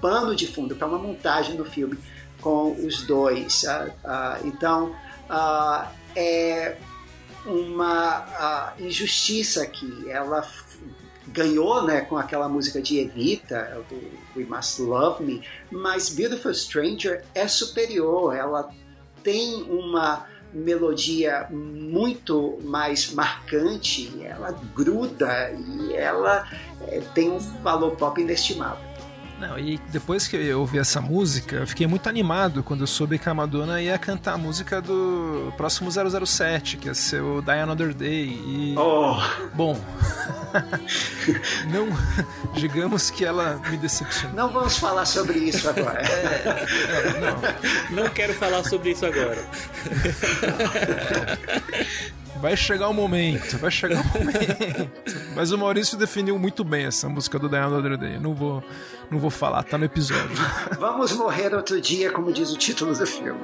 [SPEAKER 2] pano de fundo para uma montagem do filme com os dois. Ah, ah, então, ah, é uma injustiça aqui. Ela ganhou né, com aquela música de Evita, do We Must Love Me, mas Beautiful Stranger é superior. Ela tem uma melodia muito mais marcante, ela gruda e ela eh, tem um valor pop inestimável.
[SPEAKER 1] Não, e depois que eu ouvi essa música, eu fiquei muito animado quando eu soube que a Madonna ia cantar a música do próximo 007, que ia ser o Die Another Day. E.
[SPEAKER 2] Oh.
[SPEAKER 1] Bom. não. Digamos que ela me decepcionou.
[SPEAKER 2] Não vamos falar sobre isso agora.
[SPEAKER 3] Não quero falar sobre isso agora.
[SPEAKER 1] Vai chegar o momento, vai chegar o momento. Mas o Maurício definiu muito bem essa música do Another Day. Não vou, não vou falar, tá no episódio.
[SPEAKER 2] Vamos morrer outro dia, como diz o título do filme.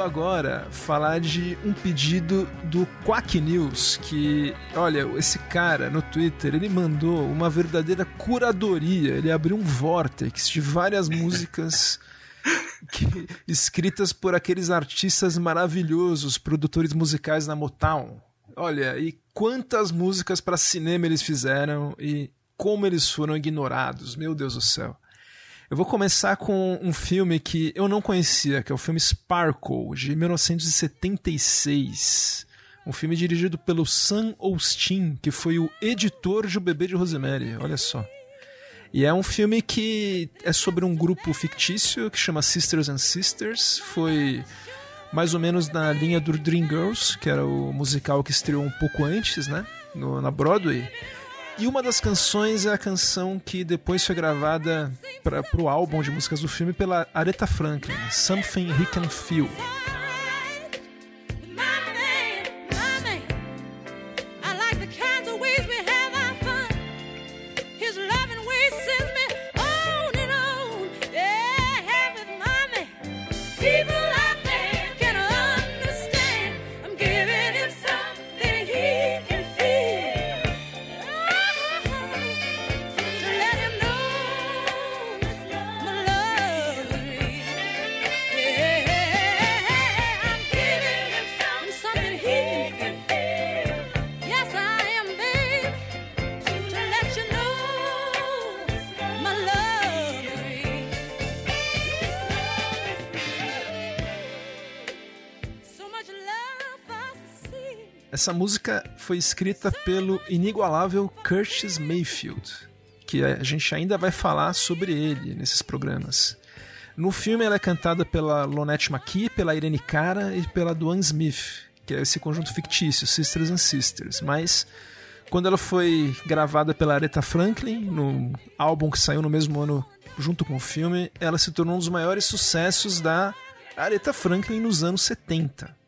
[SPEAKER 1] Agora falar de um pedido do Quack News, que, olha, esse cara no Twitter, ele mandou uma verdadeira curadoria, ele abriu um vortex de várias músicas que- escritas por aqueles artistas maravilhosos, produtores musicais na Motown. Olha, e quantas músicas para cinema eles fizeram e como eles foram ignorados, meu Deus do céu. Eu vou começar com um filme que eu não conhecia, que é o filme Sparkle, de 1976. Um filme dirigido pelo Sam Austin, que foi o editor de O Bebê de Rosemary, olha só. E é um filme que é sobre um grupo fictício que chama Sisters and Sisters. Foi mais ou menos na linha do Dreamgirls, que era o musical que estreou um pouco antes, né? No- na Broadway. E uma das canções é a canção que depois foi gravada para o álbum de músicas do filme pela Aretha Franklin, Something He Can Feel. Essa música foi escrita pelo inigualável Curtis Mayfield, que a gente ainda vai falar sobre ele nesses programas. No filme ela é cantada pela Lonette McKee, pela Irene Cara e pela Duane Smith, que é esse conjunto fictício, Sisters and Sisters. Mas quando ela foi gravada pela Aretha Franklin, no álbum que saiu no mesmo ano junto com o filme, ela se tornou um dos maiores sucessos da Aretha Franklin nos anos 70.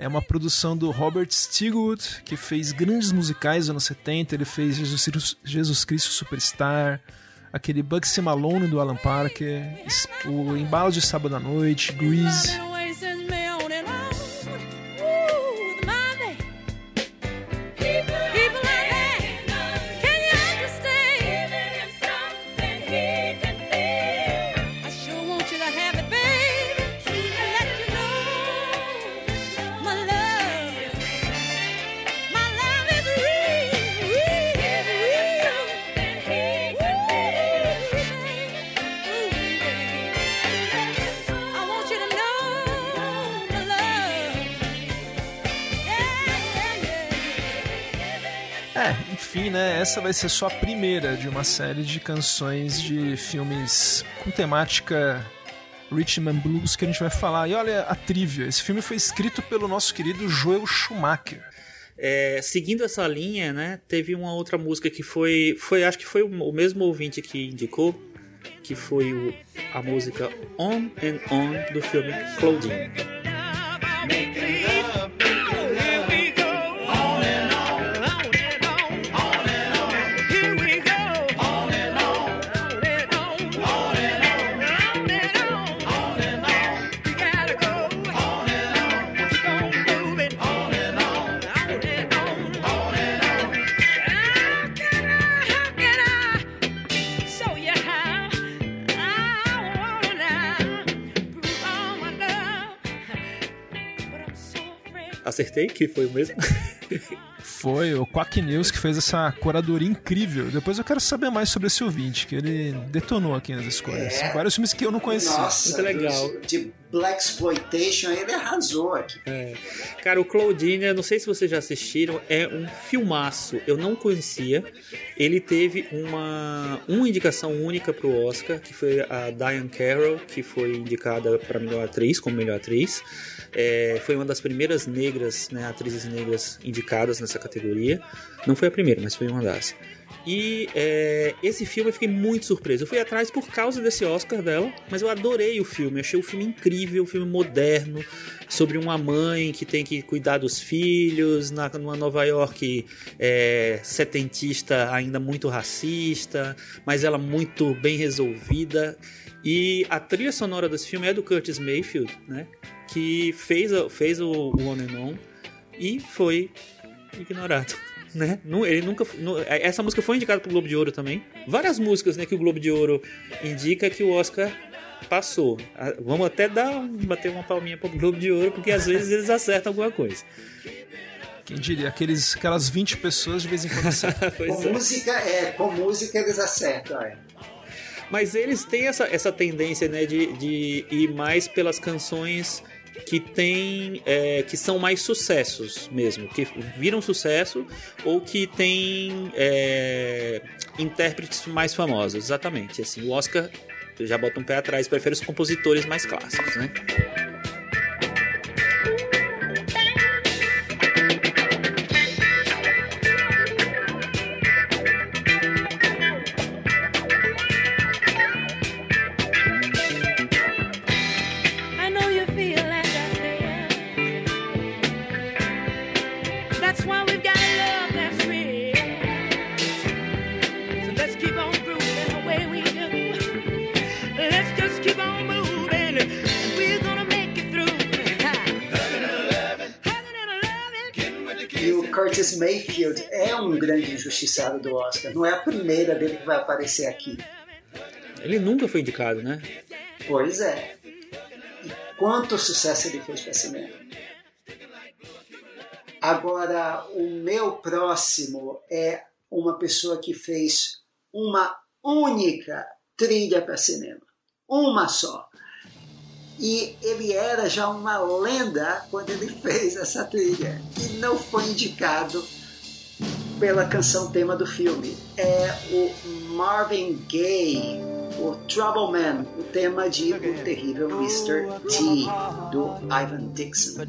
[SPEAKER 1] É uma produção do Robert Stigwood, que fez grandes musicais nos anos 70. Ele fez Jesus, Cristo- Jesus Cristo Superstar, aquele Bugsy Malone do Alan Parker, o Embalo de Sábado à Noite, Grease. Essa vai ser só a primeira de uma série de canções de filmes com temática Rhythm and Blues que a gente vai falar. E olha a trivia: esse filme foi escrito pelo nosso querido Joel Schumacher.
[SPEAKER 3] É, seguindo essa linha, né, teve uma outra música que foi, foi acho que foi o o mesmo ouvinte que indicou, que foi o- a música On and On do filme Claudine. Acertei que foi o mesmo?
[SPEAKER 1] Foi o Quack News que fez essa curadoria incrível. Depois eu quero saber mais sobre esse ouvinte, que ele detonou aqui nas escolhas.
[SPEAKER 2] É.
[SPEAKER 1] Vários filmes que eu não conhecia.
[SPEAKER 2] Nossa,
[SPEAKER 3] Muito legal.
[SPEAKER 2] de Black Exploitation, ele arrasou aqui.
[SPEAKER 3] É. Cara, o Claudine, não sei se vocês já assistiram, é um filmaço. Eu não conhecia. Ele teve uma, uma indicação única pro Oscar, que foi a Diane Carroll, que foi indicada para melhor atriz, como melhor atriz. É, foi uma das primeiras negras, né, atrizes negras indicadas nessa categoria. Não foi a primeira, mas foi uma das. E é, esse filme eu fiquei muito surpreso. Eu fui atrás por causa desse Oscar dela, mas eu adorei o filme. Achei o filme incrível, um filme moderno, sobre uma mãe que tem que cuidar dos filhos, na, numa Nova York é, setentista, ainda muito racista, mas ela muito bem resolvida. E a trilha sonora desse filme é do Curtis Mayfield, né? que fez, fez o, o On and On e foi ignorado. Né? Ele nunca, nu- essa música foi indicada pro Globo de Ouro também. Várias músicas né, que o Globo de Ouro indica que o Oscar passou. Vamos até dar bater uma palminha pro Globo de Ouro, porque às vezes eles acertam alguma coisa.
[SPEAKER 1] Quem diria? Aqueles, aquelas 20 pessoas de vez em quando acertam.
[SPEAKER 2] Com
[SPEAKER 3] é.
[SPEAKER 2] música, é, com música eles acertam. É.
[SPEAKER 3] Mas eles têm essa, essa tendência né, de, de ir mais pelas canções que tem é, que são mais sucessos mesmo, que viram sucesso ou que tem é, intérpretes mais famosos, exatamente. Assim, o Oscar já bota um pé atrás, prefere os compositores mais clássicos, né?
[SPEAKER 2] Curtis Mayfield é um grande injustiçado do Oscar. Não é a primeira dele que vai aparecer aqui.
[SPEAKER 3] Ele nunca foi indicado, né?
[SPEAKER 2] Pois é. E quanto sucesso ele fez para cinema. Agora, o meu próximo é uma pessoa que fez uma única trilha para cinema. Uma só. E ele era já uma lenda quando ele fez essa trilha. E não foi indicado pela canção tema do filme. É o Marvin Gaye, o Trouble Man, o tema de O Terrível Mr. T, do Ivan Dixon.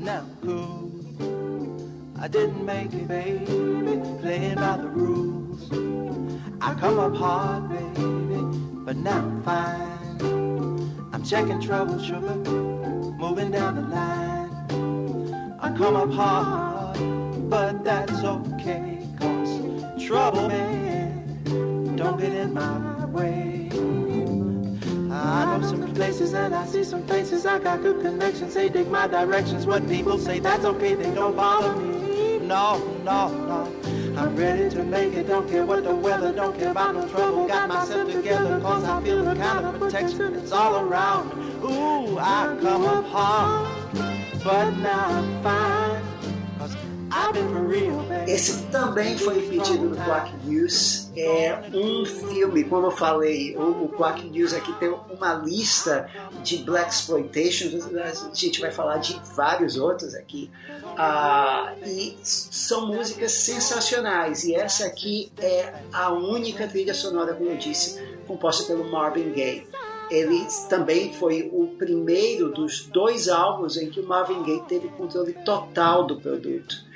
[SPEAKER 12] I didn't make it, baby, playing by the rules. I come up hard, baby, but now I'm fine. I'm checking trouble, sugar, moving down the line. I come up hard, but that's okay, cause trouble, man, don't get in my way. I know some places and I see some faces. I got good connections. They dig my directions. What people say, that's okay. They don't bother me. No, no, no. I'm ready to make it. Don't care what the weather. Don't care about no trouble. Got myself together cause I feel the kind of protection that's all around. Ooh, I come up hard. But now I'm fine.
[SPEAKER 2] Esse também foi pedido no Quack News. É um filme, como eu falei, o, o Quack News aqui tem uma lista de Black Exploitation. A gente vai falar de vários outros aqui. Ah, e são músicas sensacionais. E essa aqui é a única trilha sonora, como eu disse, composta pelo Marvin Gaye. Ele também foi o primeiro dos dois álbuns em que o Marvin Gaye teve controle total do produto.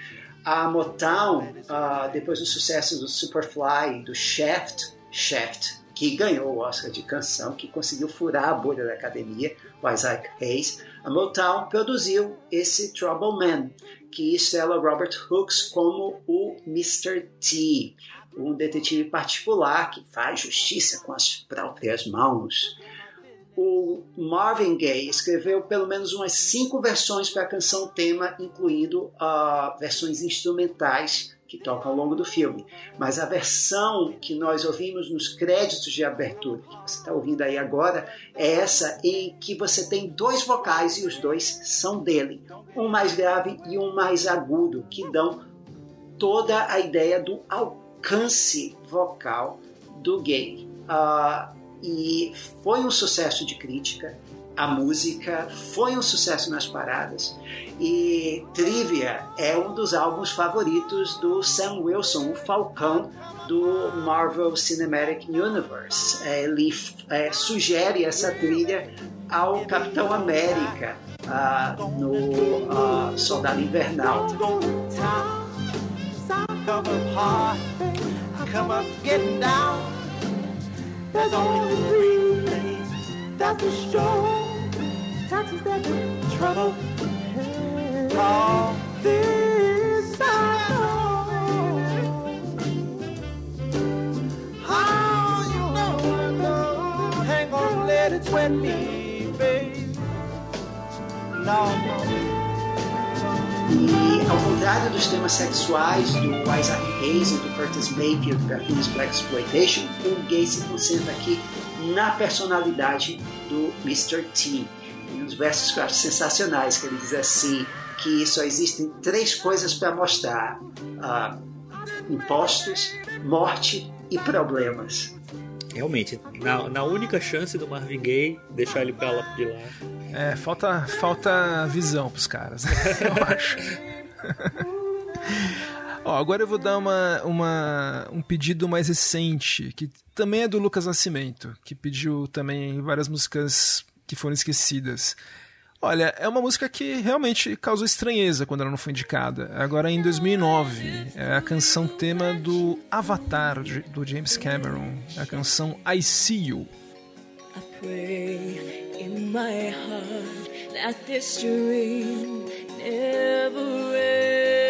[SPEAKER 2] A Motown, ah, depois do sucesso do Superfly, do Shaft, Shaft, que ganhou o Oscar de canção, que conseguiu furar a bolha da academia, o Isaac Hayes, a Motown produziu esse Trouble Man, que estrela Robert Hooks como o Mr. T, um detetive particular que faz justiça com as próprias mãos o Marvin Gaye escreveu pelo menos umas cinco versões para a canção tema, incluindo ah, versões instrumentais que tocam ao longo do filme. Mas a versão que nós ouvimos nos créditos de abertura, que você está ouvindo aí agora, é essa em que você tem dois vocais e os dois são dele, um mais grave e um mais agudo, que dão toda a ideia do alcance vocal do Gaye. Ah, e foi um sucesso de crítica. A música foi um sucesso nas paradas. E Trivia é um dos álbuns favoritos do Sam Wilson, o Falcão do Marvel Cinematic Universe. É, Ele é, sugere essa trilha ao Capitão América ah, no ah, Soldado Invernal.
[SPEAKER 12] Come up come up. There's only three things that will show taxes that do trouble. All this know. How you know know? Hang on, let it sweat me, babe. No, no.
[SPEAKER 2] E ao contrário dos temas sexuais do Isaac Hayes e do Curtis Mayfield para filmes Black Exploitation, o gay se concentra aqui na personalidade do Mr. T. Tem uns versos que eu acho sensacionais, que ele diz assim, que só existem três coisas para mostrar. ah, impostos, morte e problemas.
[SPEAKER 3] Realmente, na, na única chance do Marvin Gaye deixar ele pra lá de lá.
[SPEAKER 1] É, falta, falta visão pros caras, eu acho. Ó, agora eu vou dar uma, uma, um pedido mais recente, que também é do Lucas Nascimento, que pediu também várias músicas que foram esquecidas. Olha, é uma música que realmente causou estranheza quando ela não foi indicada. Agora em 2009, é a canção tema do Avatar do James Cameron, a canção I See You.
[SPEAKER 9] pray in my heart that this dream never ends.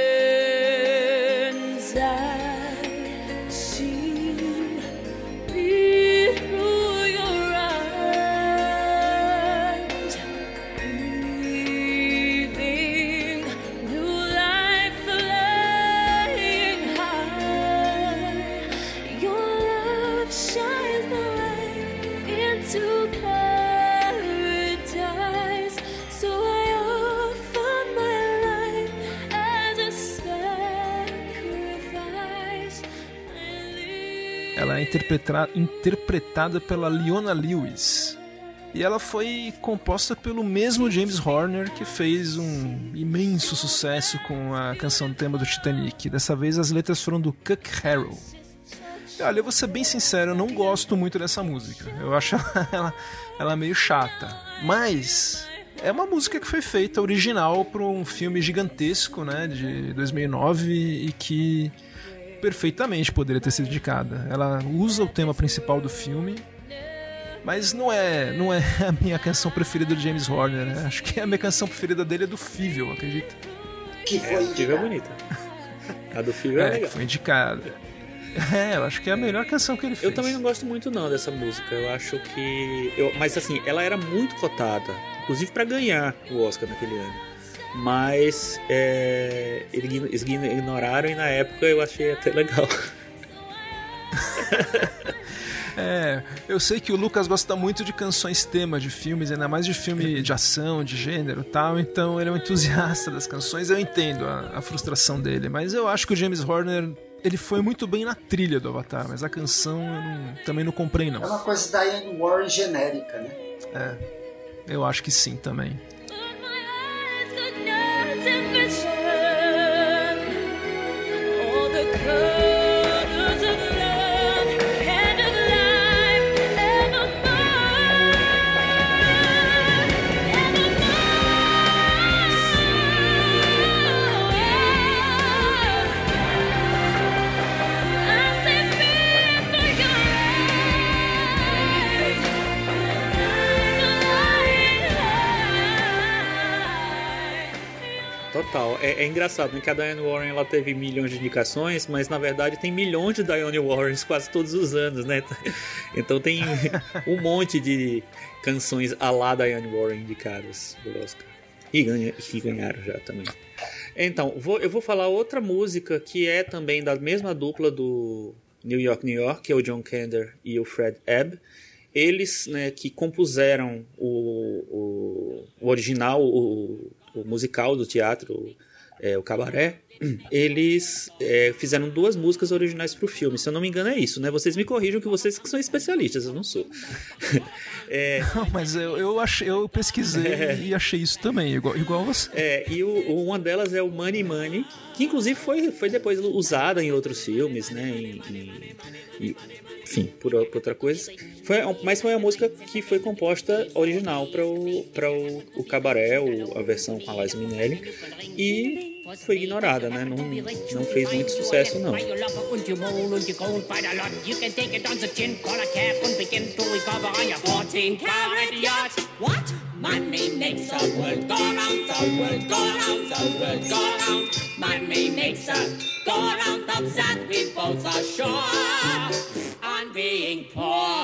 [SPEAKER 1] Interpretada pela Leona Lewis. E ela foi composta pelo mesmo James Horner que fez um imenso sucesso com a canção tema do Titanic. Dessa vez as letras foram do Harrow. E olha, eu vou ser bem sincero, eu não gosto muito dessa música. Eu acho ela, ela, ela meio chata. Mas é uma música que foi feita original para um filme gigantesco, né, de 2009 e que perfeitamente poderia ter sido indicada. Ela usa o tema principal do filme, mas não é, não é a minha canção preferida do James Horner, né? Acho que a minha canção preferida dele é do Fível, acredita?
[SPEAKER 2] Que
[SPEAKER 3] É, a do Fível é bonita. A do Fível é,
[SPEAKER 1] É,
[SPEAKER 3] legal.
[SPEAKER 1] que foi indicada. É, eu acho que é a melhor canção que ele fez.
[SPEAKER 3] Eu também não gosto muito não dessa música. Eu acho que, eu, mas assim, ela era muito cotada, inclusive pra ganhar o Oscar naquele ano. Mas é, eles ignoraram e na época eu achei até legal.
[SPEAKER 1] É, eu sei que o Lucas gosta muito de canções tema de filmes, ainda mais de filme de ação, de gênero e tal, então ele é um entusiasta das canções, eu entendo a, a frustração dele, mas eu acho que o James Horner, ele foi muito bem na trilha do Avatar, mas a canção eu não- também não comprei não.
[SPEAKER 2] É uma coisa da Ian Warren genérica, né?
[SPEAKER 1] É, eu acho que sim também.
[SPEAKER 9] Oh.
[SPEAKER 3] Total. É, é engraçado, né? Que a Diane Warren ela teve milhões de indicações, mas na verdade tem milhões de Diane Warrens quase todos os anos, né? Então tem um monte de canções a lá Diane Warren indicadas do Oscar. E, ganha, que ganharam já também. Então, vou- eu vou falar outra música que é também da mesma dupla do New York, New York, que é o John Kander e o Fred Ebb. Eles né, que compuseram o, o, o original, o, o musical do teatro, é, o Cabaré, eles é, fizeram duas músicas originais para o filme. Se eu não me engano, é isso, né? Vocês me corrijam que vocês que são especialistas, eu não sou. É,
[SPEAKER 1] Não, mas eu, eu, achei, eu pesquisei
[SPEAKER 3] É.
[SPEAKER 1] e achei isso também, igual, igual você.
[SPEAKER 3] É, e o- uma delas é o Money Money, que inclusive foi, foi depois usada em outros filmes, né? em- em- e, enfim, por, por outra coisa. Foi, mas foi uma música que foi composta original para o, o, o Cabaré, o- a versão com a Liza Minnelli, e foi ignorada, né? Não, não fez muito sucesso, não.
[SPEAKER 13] By your love und you roll and you go by the lot. You can take it on the chin, call a cab and begin to recover on your 14 carat yacht. What? Money makes the world go round, the world go round, the world go round. Money makes the go round we both are sure on being poor.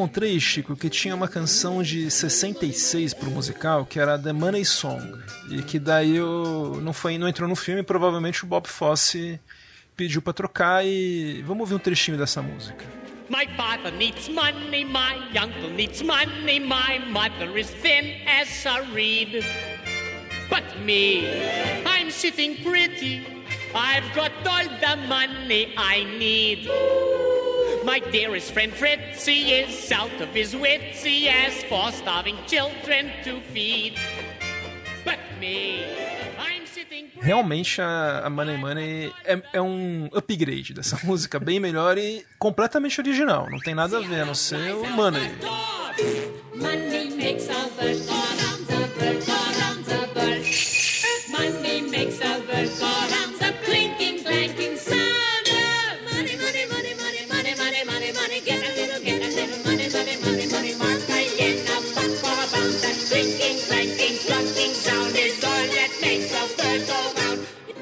[SPEAKER 1] Encontrei, Chico, que tinha uma canção de 66 pro musical, que era The Money Song. E que daí eu, não, foi, não entrou no filme, provavelmente o Bob Fosse pediu pra trocar e vamos ouvir um trechinho dessa música.
[SPEAKER 13] My father needs money, my uncle needs money, my mother is thin as a reed. But me, I'm sitting pretty. I've got all the money I need. My dearest friend Fritzy is out of his wits. He has four starving children to feed. But me, I'm sitting
[SPEAKER 1] Realmente a, a Money Money é, é um upgrade dessa música, bem melhor e completamente original. Não tem nada a ver, a não ser o Money.
[SPEAKER 9] Money makes a bird go round the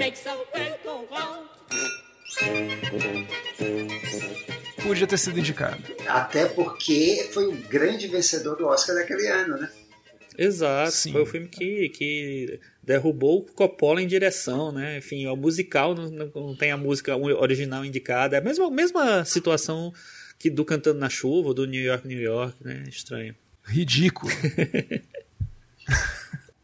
[SPEAKER 9] makes a bird go round.
[SPEAKER 1] Podia ter sido indicado.
[SPEAKER 2] Até porque foi o grande vencedor do Oscar daquele ano, né?
[SPEAKER 3] Exato,
[SPEAKER 1] Sim.
[SPEAKER 3] foi o filme que, que derrubou o Coppola em direção, né? Enfim, o musical não, não- tem a música original indicada. É a mesma, mesma situação que do Cantando na Chuva, do New York, New York, né? Estranho.
[SPEAKER 1] Ridículo.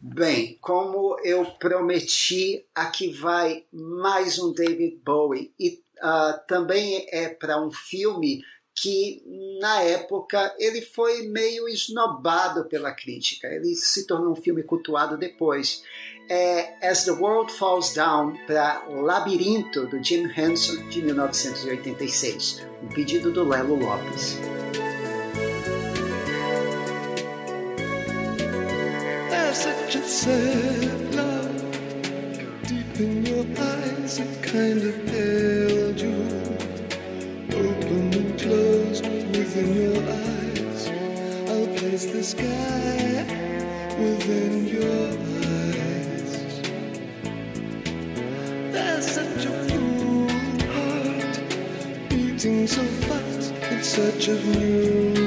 [SPEAKER 2] Bem, como eu prometi, aqui vai mais um David Bowie. E ah, também é para um filme que, na época, ele foi meio esnobado pela crítica. Ele se tornou um filme cultuado depois. É As the World Falls Down, para Labirinto, do Jim Henson, de 1986. Um pedido do Lelo Lopes.
[SPEAKER 14] Such a sad love deep in your eyes, it kind of held you. Open and close within your eyes. I'll place the sky within your eyes. There's such a full heart beating so fast in search of new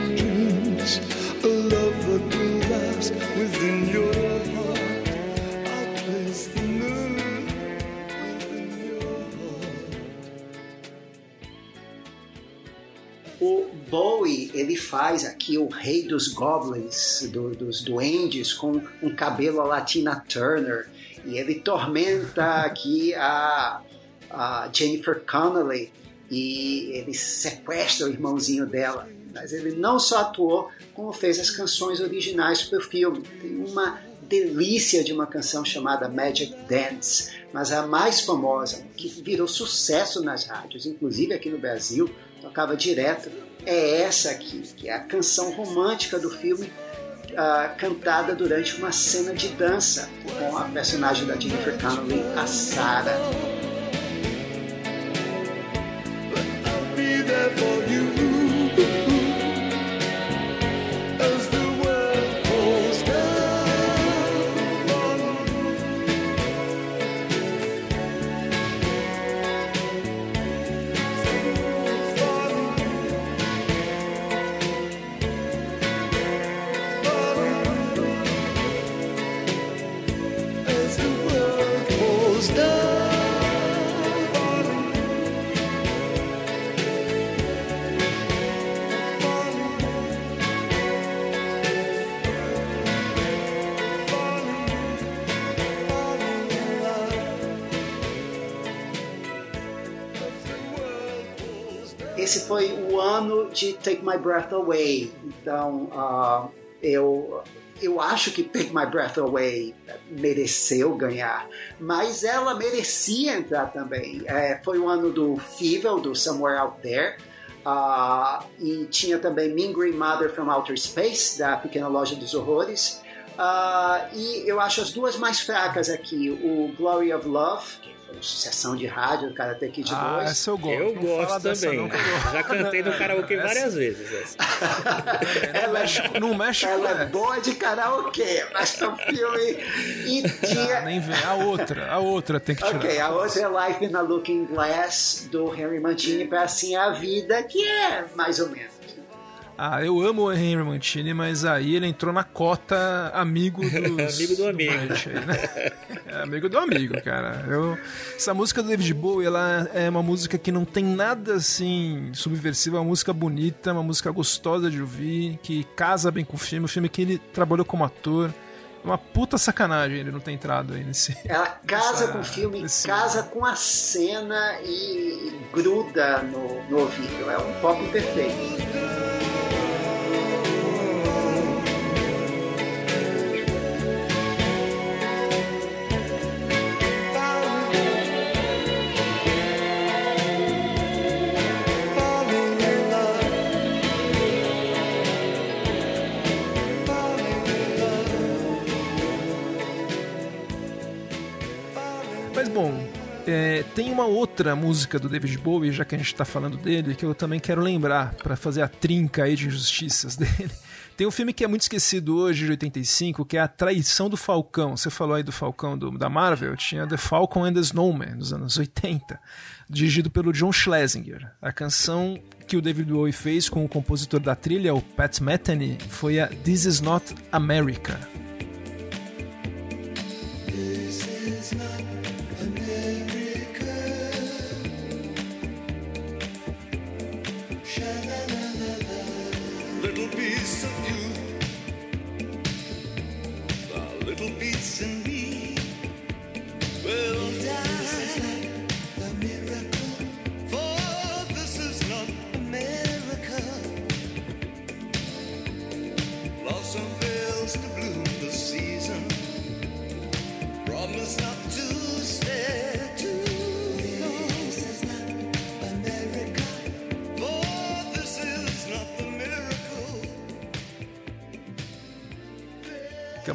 [SPEAKER 2] ele faz aqui o rei dos goblins, do- dos duendes, com um cabelo a Latina Turner. E ele tormenta aqui a, a Jennifer Connelly e ele sequestra o irmãozinho dela. Mas ele não só atuou, como fez as canções originais para o filme. Tem uma delícia de uma canção chamada Magic Dance, mas a mais famosa, que virou sucesso nas rádios, inclusive aqui no Brasil, tocava direto, é essa aqui, que é a canção romântica do filme, ah, cantada durante uma cena de dança com a personagem da Jennifer Connelly, a Sarah. Take My Breath Away. Então, ah, eu, eu acho que Take My Breath Away mereceu ganhar, mas ela merecia entrar também. É, foi o ano do Fievel, do Somewhere Out There. ah, e tinha também Mean Green Mother from Outer Space, da Pequena Loja dos Horrores. Ah, e eu acho as duas mais fracas aqui, o Glory of Love sucessão de rádio do Karate Kid
[SPEAKER 1] Ah,
[SPEAKER 2] 2.
[SPEAKER 1] essa eu gosto.
[SPEAKER 3] Eu
[SPEAKER 1] Não fala
[SPEAKER 3] gosto
[SPEAKER 1] dessa
[SPEAKER 3] também.
[SPEAKER 1] não, eu-
[SPEAKER 3] Já cantei no karaokê
[SPEAKER 1] Essa-
[SPEAKER 3] várias vezes. essa.
[SPEAKER 1] No México, no México
[SPEAKER 2] Ela é
[SPEAKER 1] é.
[SPEAKER 2] boa de karaokê, mas é um filme. E tinha.
[SPEAKER 1] Ah, nem vem. A outra, a outra tem que tirar.
[SPEAKER 2] Ok, a outra é Life in a Looking Glass do Henry Mancini para assim a vida, que é mais ou menos.
[SPEAKER 1] Ah, eu amo o Henry Mancini, mas aí ele entrou na cota amigo dos,
[SPEAKER 3] Amigo do amigo.
[SPEAKER 1] Brant aí, né? É, amigo do amigo, cara. Eu, essa música do David Bowie, ela é uma música que não tem nada assim subversiva, é uma música bonita, uma música gostosa de ouvir, que casa bem com o filme, o filme que ele trabalhou como ator. É uma puta sacanagem ele não ter entrado aí nesse.
[SPEAKER 2] Ela casa
[SPEAKER 1] Essa-
[SPEAKER 2] com o filme,
[SPEAKER 1] esse-
[SPEAKER 2] casa com a cena e gruda no, no ouvido. É um pop perfeito.
[SPEAKER 1] É, tem uma outra música do David Bowie, já que a gente tá falando dele, que eu também quero lembrar pra fazer a trinca aí de injustiças dele. Tem um filme que é muito esquecido hoje, de 85, que é A Traição do Falcão. Você falou aí do Falcão do- da Marvel, tinha The Falcon and the Snowman, dos anos 80, dirigido pelo John Schlesinger. A canção que o David Bowie fez com o compositor da trilha, o Pat Metheny, foi a This Is Not America.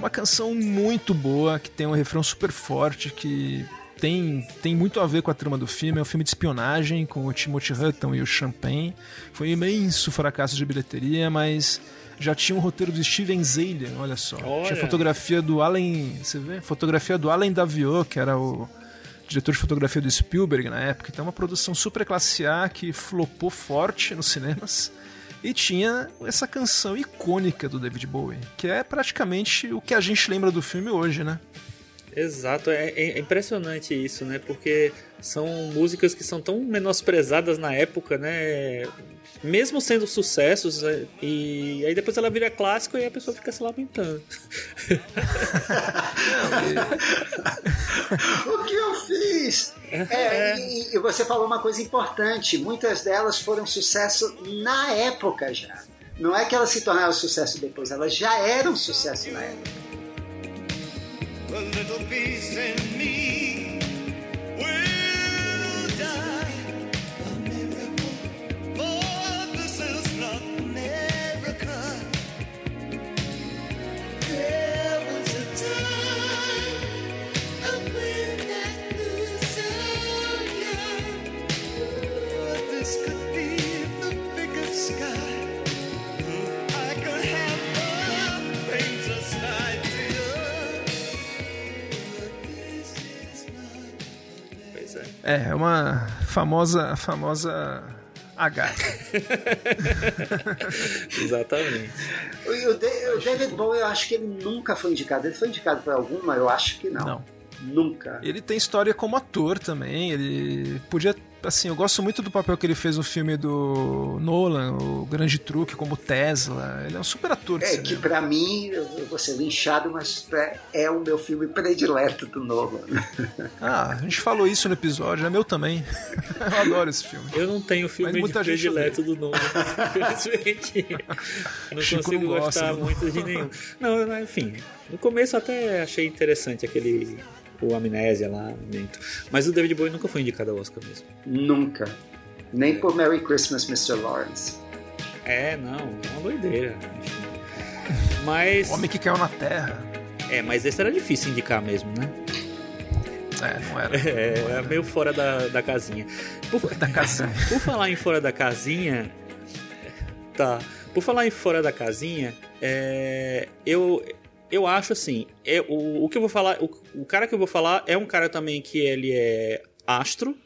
[SPEAKER 1] Uma canção muito boa, que tem um refrão super forte, que tem, tem muito a ver com a trama do filme. É um filme de espionagem com o Timothy Hutton e o Champagne. Foi um imenso fracasso de bilheteria, mas já tinha um roteiro do Steven Zalian, olha só.
[SPEAKER 3] Olha.
[SPEAKER 1] Tinha fotografia do Allen, você vê? Fotografia do Allen Daviot, que era o diretor de fotografia do Spielberg na época. Então é uma produção super classe A que flopou forte nos cinemas. E tinha essa canção icônica do David Bowie, que é praticamente o que a gente lembra do filme hoje, né?
[SPEAKER 3] Exato, é, é impressionante isso, né? Porque são músicas que são tão menosprezadas na época, né? Mesmo sendo sucessos, é, e aí depois ela vira clássico e a pessoa fica se lamentando.
[SPEAKER 2] o que eu fiz? É, e, e você falou uma coisa importante. Muitas delas foram sucesso na época já. Não é que elas se tornaram sucesso depois, elas já eram sucesso na época.
[SPEAKER 14] The little piece in
[SPEAKER 3] é.
[SPEAKER 1] É, uma famosa, famosa H.
[SPEAKER 3] Exatamente.
[SPEAKER 2] O, o o David Bowie, eu acho que ele nunca foi indicado. Ele foi indicado para alguma? Eu acho que não.
[SPEAKER 1] Não.
[SPEAKER 2] Nunca.
[SPEAKER 1] Ele tem história como ator também. Ele podia. Assim, eu gosto muito do papel que ele fez no filme do Nolan, o Grande Truque, como Tesla. Ele é um super ator de
[SPEAKER 2] É que pra mim, eu vou ser linchado, mas é o meu filme predileto do Nolan.
[SPEAKER 1] Ah, a gente falou isso no episódio, é meu também. eu adoro esse filme.
[SPEAKER 3] Eu não tenho filme
[SPEAKER 1] Mas muita gente
[SPEAKER 3] predileto do nome. Infelizmente. Não
[SPEAKER 1] Chico
[SPEAKER 3] consigo
[SPEAKER 1] não gosta,
[SPEAKER 3] gostar
[SPEAKER 1] não.
[SPEAKER 3] muito de nenhum. Não, enfim. No começo até achei interessante aquele. O Amnésia lá dentro. Mas o David Bowie nunca foi indicado ao Oscar mesmo.
[SPEAKER 2] Nunca. Nem por Merry Christmas, Mr. Lawrence.
[SPEAKER 3] É, não, é uma doideira. Mas.
[SPEAKER 1] Homem que caiu na terra.
[SPEAKER 3] É, mas esse era difícil indicar mesmo, né?
[SPEAKER 1] É, não era.
[SPEAKER 3] É, é meio fora da, da casinha. Por,
[SPEAKER 1] Da casinha.
[SPEAKER 3] por falar em fora da casinha. Tá. Por falar em fora da casinha, é, eu, eu acho assim. É, o, o que eu vou falar. O, o cara que eu vou falar é um cara também que ele é astro,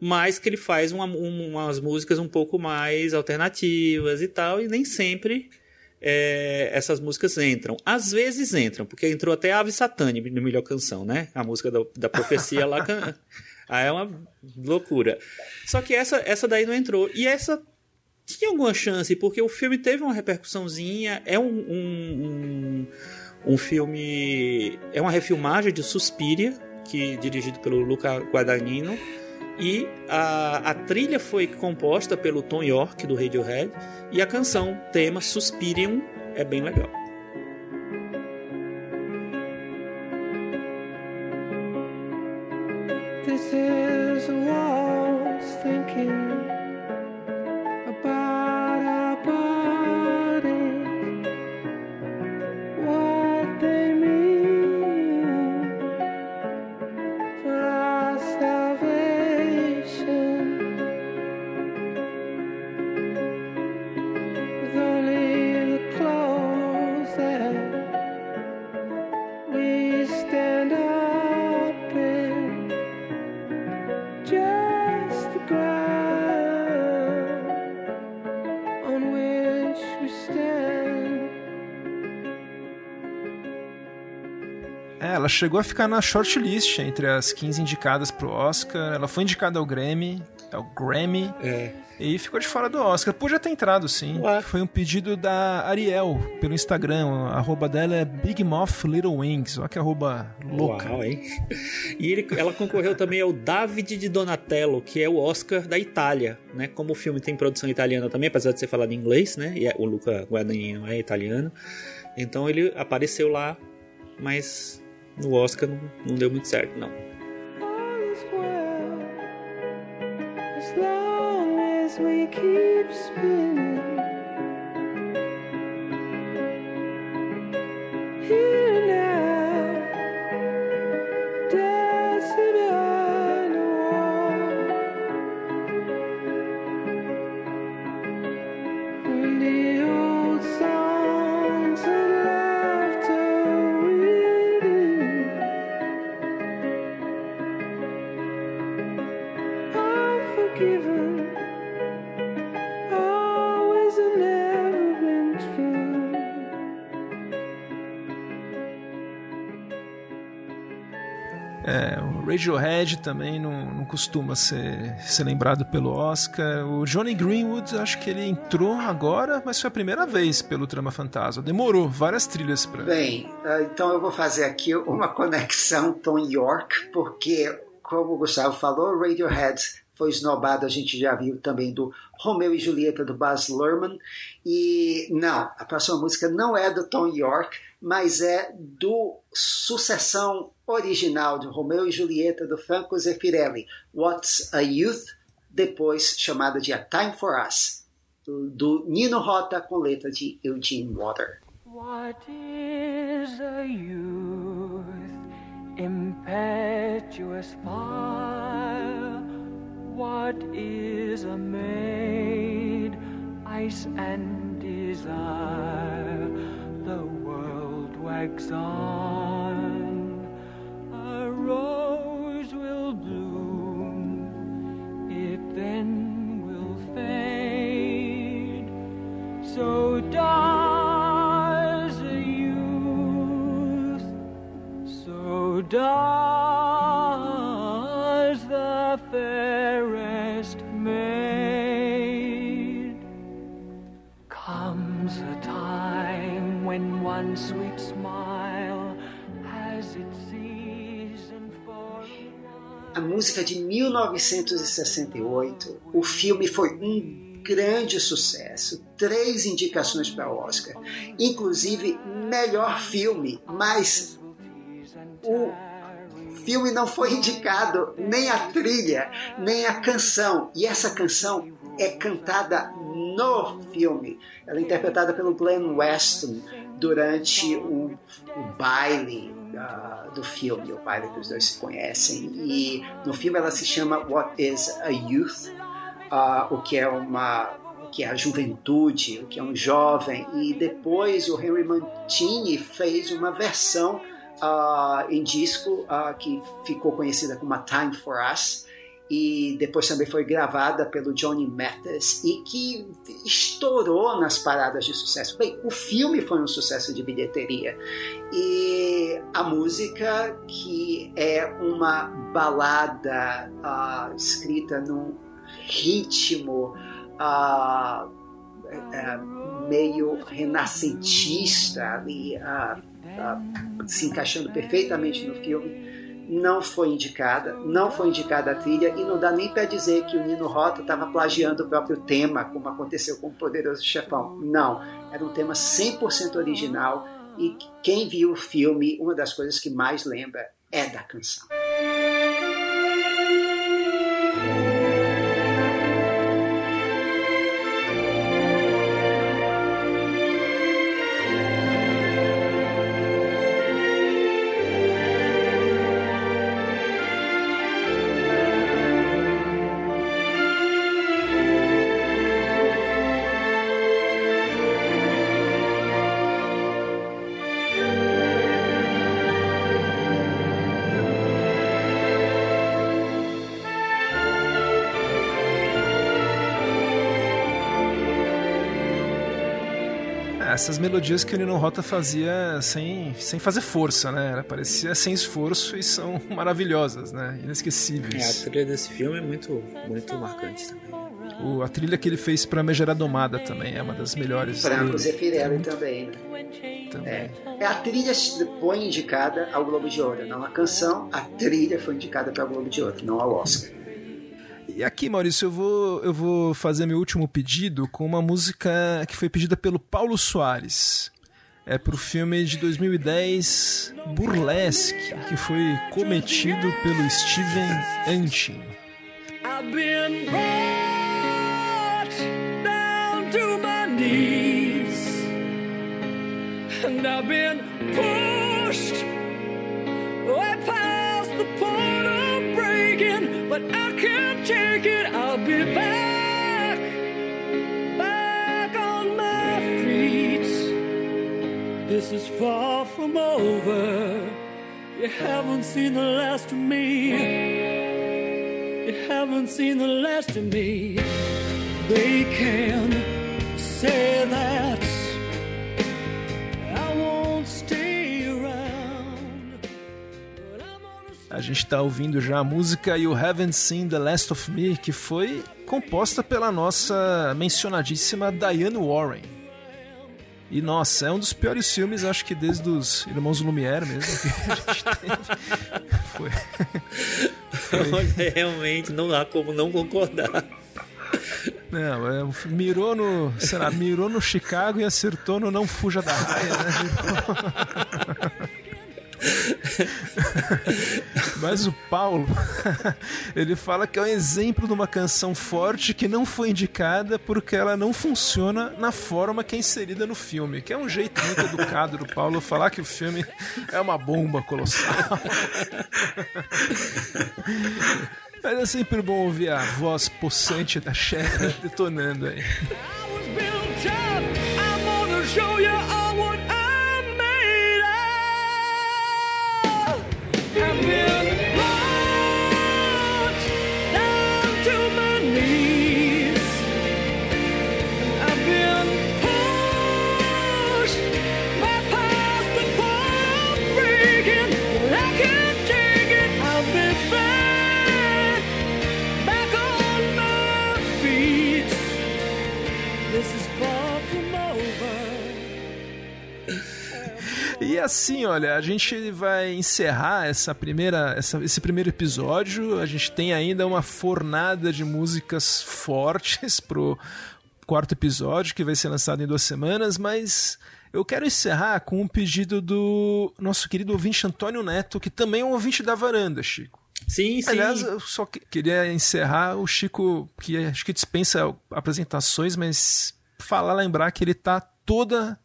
[SPEAKER 3] mas que ele faz uma- um- umas músicas um pouco mais alternativas e tal, e nem sempre é, essas músicas entram. Às vezes entram, porque entrou até Ave Satani no melhor canção, né? A música da, da profecia lá. can- Aí é uma loucura. Só que essa, essa daí não entrou. E essa tinha alguma chance, porque o filme teve uma repercussãozinha. É um, um, um, um filme. É uma refilmagem de Suspiria, que dirigido pelo Luca Guadagnino. E a, a trilha foi composta pelo Tom York, do Radiohead. E a canção, tema Suspirium, é bem legal.
[SPEAKER 1] Chegou a ficar na shortlist entre as 15 indicadas pro Oscar. Ela foi indicada ao Grammy, ao Grammy.
[SPEAKER 3] É.
[SPEAKER 1] E ficou de fora do Oscar. Podia ter entrado, sim. Foi um pedido da Ariel pelo Instagram. A arroba dela é Big Moth Little Wings. Olha que arroba louca.
[SPEAKER 3] Uau, hein? E ele- ela concorreu também ao Davide de Donatello, que é o Oscar da Itália, né? Como o filme tem produção italiana também, apesar de ser falado em inglês, né? E é- o Luca Guadagnino é italiano. Então ele apareceu lá, mas no Oscar não, não deu muito certo, não.
[SPEAKER 15] As long as we keep spinning.
[SPEAKER 1] Radiohead também não, não costuma ser, ser lembrado pelo Oscar. O Johnny Greenwood, acho que ele entrou agora, mas foi a primeira vez pelo Trama Fantasma. Demorou várias trilhas pra.
[SPEAKER 2] Bem, ah, então eu vou fazer aqui uma conexão Tom York, porque, como o Gustavo falou, Radiohead foi esnobado, a gente já viu também do Romeu e Julieta do Baz Luhrmann. E não, a próxima música não é do Tom York, mas é do sucessão original de Romeu e Julieta do Franco Zeffirelli, What's a Youth, depois chamada de A Time for Us, do Nino Rota com letra de Eugene Water.
[SPEAKER 15] What is a youth? Impetuous fire. What is a maid? Ice and desire. The world wags on. Rose will bloom. It then will fade. So does a youth, so does the fairest maid. Comes a time when one sweet
[SPEAKER 2] música de 1968, o filme foi um grande sucesso, três indicações para o Oscar, inclusive melhor filme, mas o filme não foi indicado nem a trilha, nem a canção, e essa canção é cantada no filme. Ela é interpretada pelo Glenn Weston durante o, o baile ah, do filme, o pai que os dois se conhecem. E no filme ela se chama What is a Youth? Ah, o que é uma o que é a juventude, o que é um jovem. E depois o Henry Mancini fez uma versão ah, em disco ah, que ficou conhecida como A Time for Us e depois também foi gravada pelo Johnny Mathis e que estourou nas paradas de sucesso. Bem, o filme foi um sucesso de bilheteria e a música que é uma balada ah, escrita num ritmo ah, é, meio renascentista ali ah, se encaixando perfeitamente no filme não foi indicada, não foi indicada a trilha e não dá nem para dizer que o Nino Rota estava plagiando o próprio tema, como aconteceu com o Poderoso Chefão. Não, era um tema 100% original e quem viu o filme, uma das coisas que mais lembra é da canção.
[SPEAKER 1] Essas melodias que o Nino Rota fazia sem, sem fazer força, né? Ela parecia sem esforço e são maravilhosas, né?
[SPEAKER 3] É,
[SPEAKER 1] Inesquecíveis.
[SPEAKER 3] a trilha desse filme é muito, muito marcante também.
[SPEAKER 1] O, a trilha que ele fez pra Megera Domada também é uma das melhores.
[SPEAKER 2] Franco
[SPEAKER 1] dele.
[SPEAKER 2] Zeffirelli também, né? É. É, a trilha foi indicada ao Globo de Ouro, não a canção, a trilha foi indicada para o Globo de Ouro, não ao Oscar.
[SPEAKER 1] E aqui, Maurício, eu vou, eu vou fazer meu último pedido com uma música que foi pedida pelo Paulo Soares. É pro filme de 2010 Burlesque, que foi cometido pelo Steven Antin.
[SPEAKER 9] I've been brought down to my knees, and I've been pushed way but I can't take it. I'll be back, back on my feet. This is far from over. You haven't seen the last of me. You haven't seen the last of me. They can say that
[SPEAKER 1] A gente tá ouvindo já a música You Haven't Seen the Last of Me, que foi composta pela nossa mencionadíssima Diane Warren. E nossa, é um dos piores filmes, acho que desde os Irmãos Lumière mesmo. Que a gente teve. Foi.
[SPEAKER 3] Olha, realmente não há como não concordar.
[SPEAKER 1] Não, é, mirou no, sei lá, mirou no Chicago e acertou no Não Fuja da Raia, né? Mas o Paulo, ele fala que é um exemplo de uma canção forte que não foi indicada porque ela não funciona na forma que é inserida no filme, que é um jeito muito educado do Paulo falar que o filme é uma bomba colossal. Mas é sempre bom ouvir a voz possante da Cher detonando aí.
[SPEAKER 9] built up. I'm gonna show you all
[SPEAKER 1] E assim, olha, a gente vai encerrar essa primeira, essa- esse primeiro episódio. A gente tem ainda uma fornada de músicas fortes pro quarto episódio, que vai ser lançado em duas semanas, mas eu quero encerrar com um pedido do nosso querido ouvinte Antônio Neto, que também é um ouvinte da varanda, Chico.
[SPEAKER 3] Sim, sim.
[SPEAKER 1] Aliás, eu só que- queria encerrar o Chico, que acho que dispensa apresentações, mas falar, lembrar que ele tá toda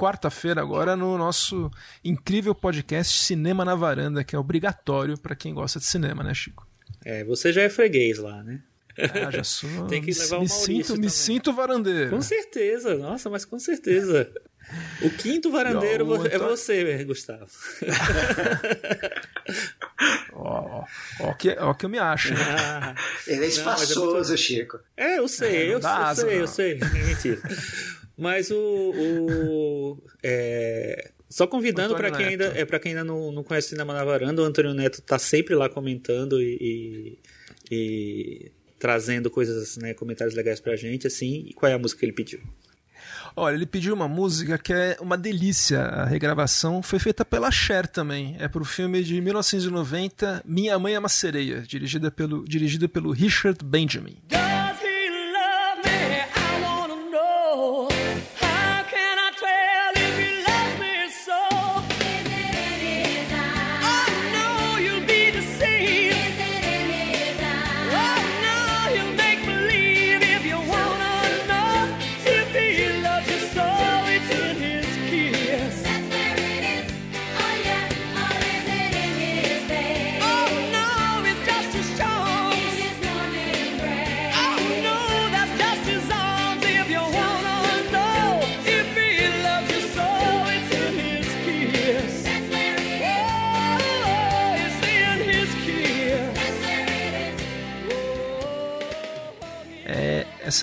[SPEAKER 1] quarta-feira agora no nosso incrível podcast Cinema na Varanda, que é obrigatório para quem gosta de cinema, né, Chico?
[SPEAKER 3] É, você já é freguês lá, né?
[SPEAKER 1] Ah, já sou.
[SPEAKER 3] Tem que
[SPEAKER 1] me-
[SPEAKER 3] levar o
[SPEAKER 1] me
[SPEAKER 3] Maurício
[SPEAKER 1] sinto, me sinto varandeiro.
[SPEAKER 3] Com certeza, nossa, mas com certeza. O quinto varandeiro
[SPEAKER 1] Não, o
[SPEAKER 3] é você, Gustavo.
[SPEAKER 1] Ó, ó, ó que, ó que eu me acho. né?
[SPEAKER 3] Ah,
[SPEAKER 2] Ele é
[SPEAKER 3] Não,
[SPEAKER 2] espaçoso,
[SPEAKER 3] mas é
[SPEAKER 2] Chico.
[SPEAKER 3] É, eu sei,
[SPEAKER 1] É, não
[SPEAKER 3] eu,
[SPEAKER 1] dá
[SPEAKER 3] eu
[SPEAKER 1] asa,
[SPEAKER 3] sei,
[SPEAKER 1] não.
[SPEAKER 3] eu sei. Mentira. Mas o. o é, Só convidando para quem ainda, é, pra quem ainda não, não conhece Cinema na Varanda, o Antônio Neto tá sempre lá comentando e, e- e trazendo coisas, né, comentários legais pra gente, assim. E qual é a música que ele pediu?
[SPEAKER 1] Olha, ele pediu uma música que é uma delícia. A regravação foi feita pela Cher também. É pro filme de 1990, Minha Mãe é uma Sereia, dirigida pelo, dirigido pelo Richard Benjamin.
[SPEAKER 9] Does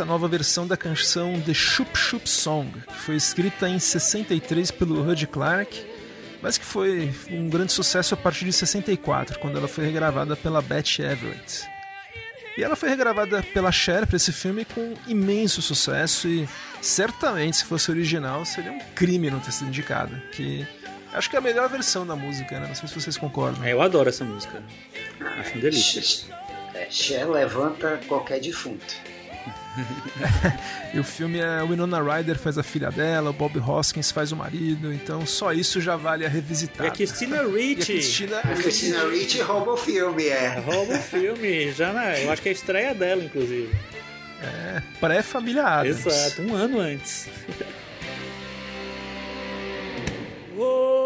[SPEAKER 1] nova versão da canção The Shoop Shoop Song, que foi escrita em 63 pelo Hud Clark, mas que foi um grande sucesso a partir de 64, quando ela foi regravada pela Bette Everett. E ela foi regravada pela Cher para esse filme com imenso sucesso e certamente se fosse original seria um crime não ter sido indicada, que acho que é a melhor versão da música, né? Não sei se vocês concordam.
[SPEAKER 3] É, eu adoro essa música. Acho uma delícia.
[SPEAKER 2] Cher levanta qualquer defunto.
[SPEAKER 1] E o filme é o Winona Ryder faz a filha dela, o Bob Hoskins faz o marido, então só isso já vale a revisitar.
[SPEAKER 3] E a Christina
[SPEAKER 1] E a
[SPEAKER 3] Ricci.
[SPEAKER 1] Cristina,
[SPEAKER 2] A Christina Ricci rouba o filme, é.
[SPEAKER 3] Rouba o filme, já na, eu acho que é a estreia dela, inclusive.
[SPEAKER 1] é pré-família Adams.
[SPEAKER 3] Exato, um ano antes.
[SPEAKER 9] Oh,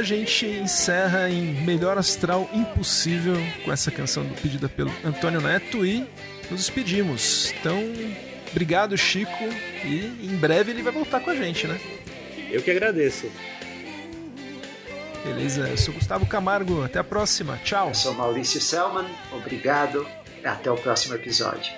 [SPEAKER 1] a gente encerra em melhor astral impossível com essa canção pedida pelo Antônio Neto e nos despedimos. Então, obrigado Chico e em breve ele vai voltar com a gente, né?
[SPEAKER 3] Eu que agradeço.
[SPEAKER 1] Beleza, eu sou Gustavo Camargo, até a próxima, tchau!
[SPEAKER 2] Eu sou Maurício Selman, obrigado, até o próximo episódio.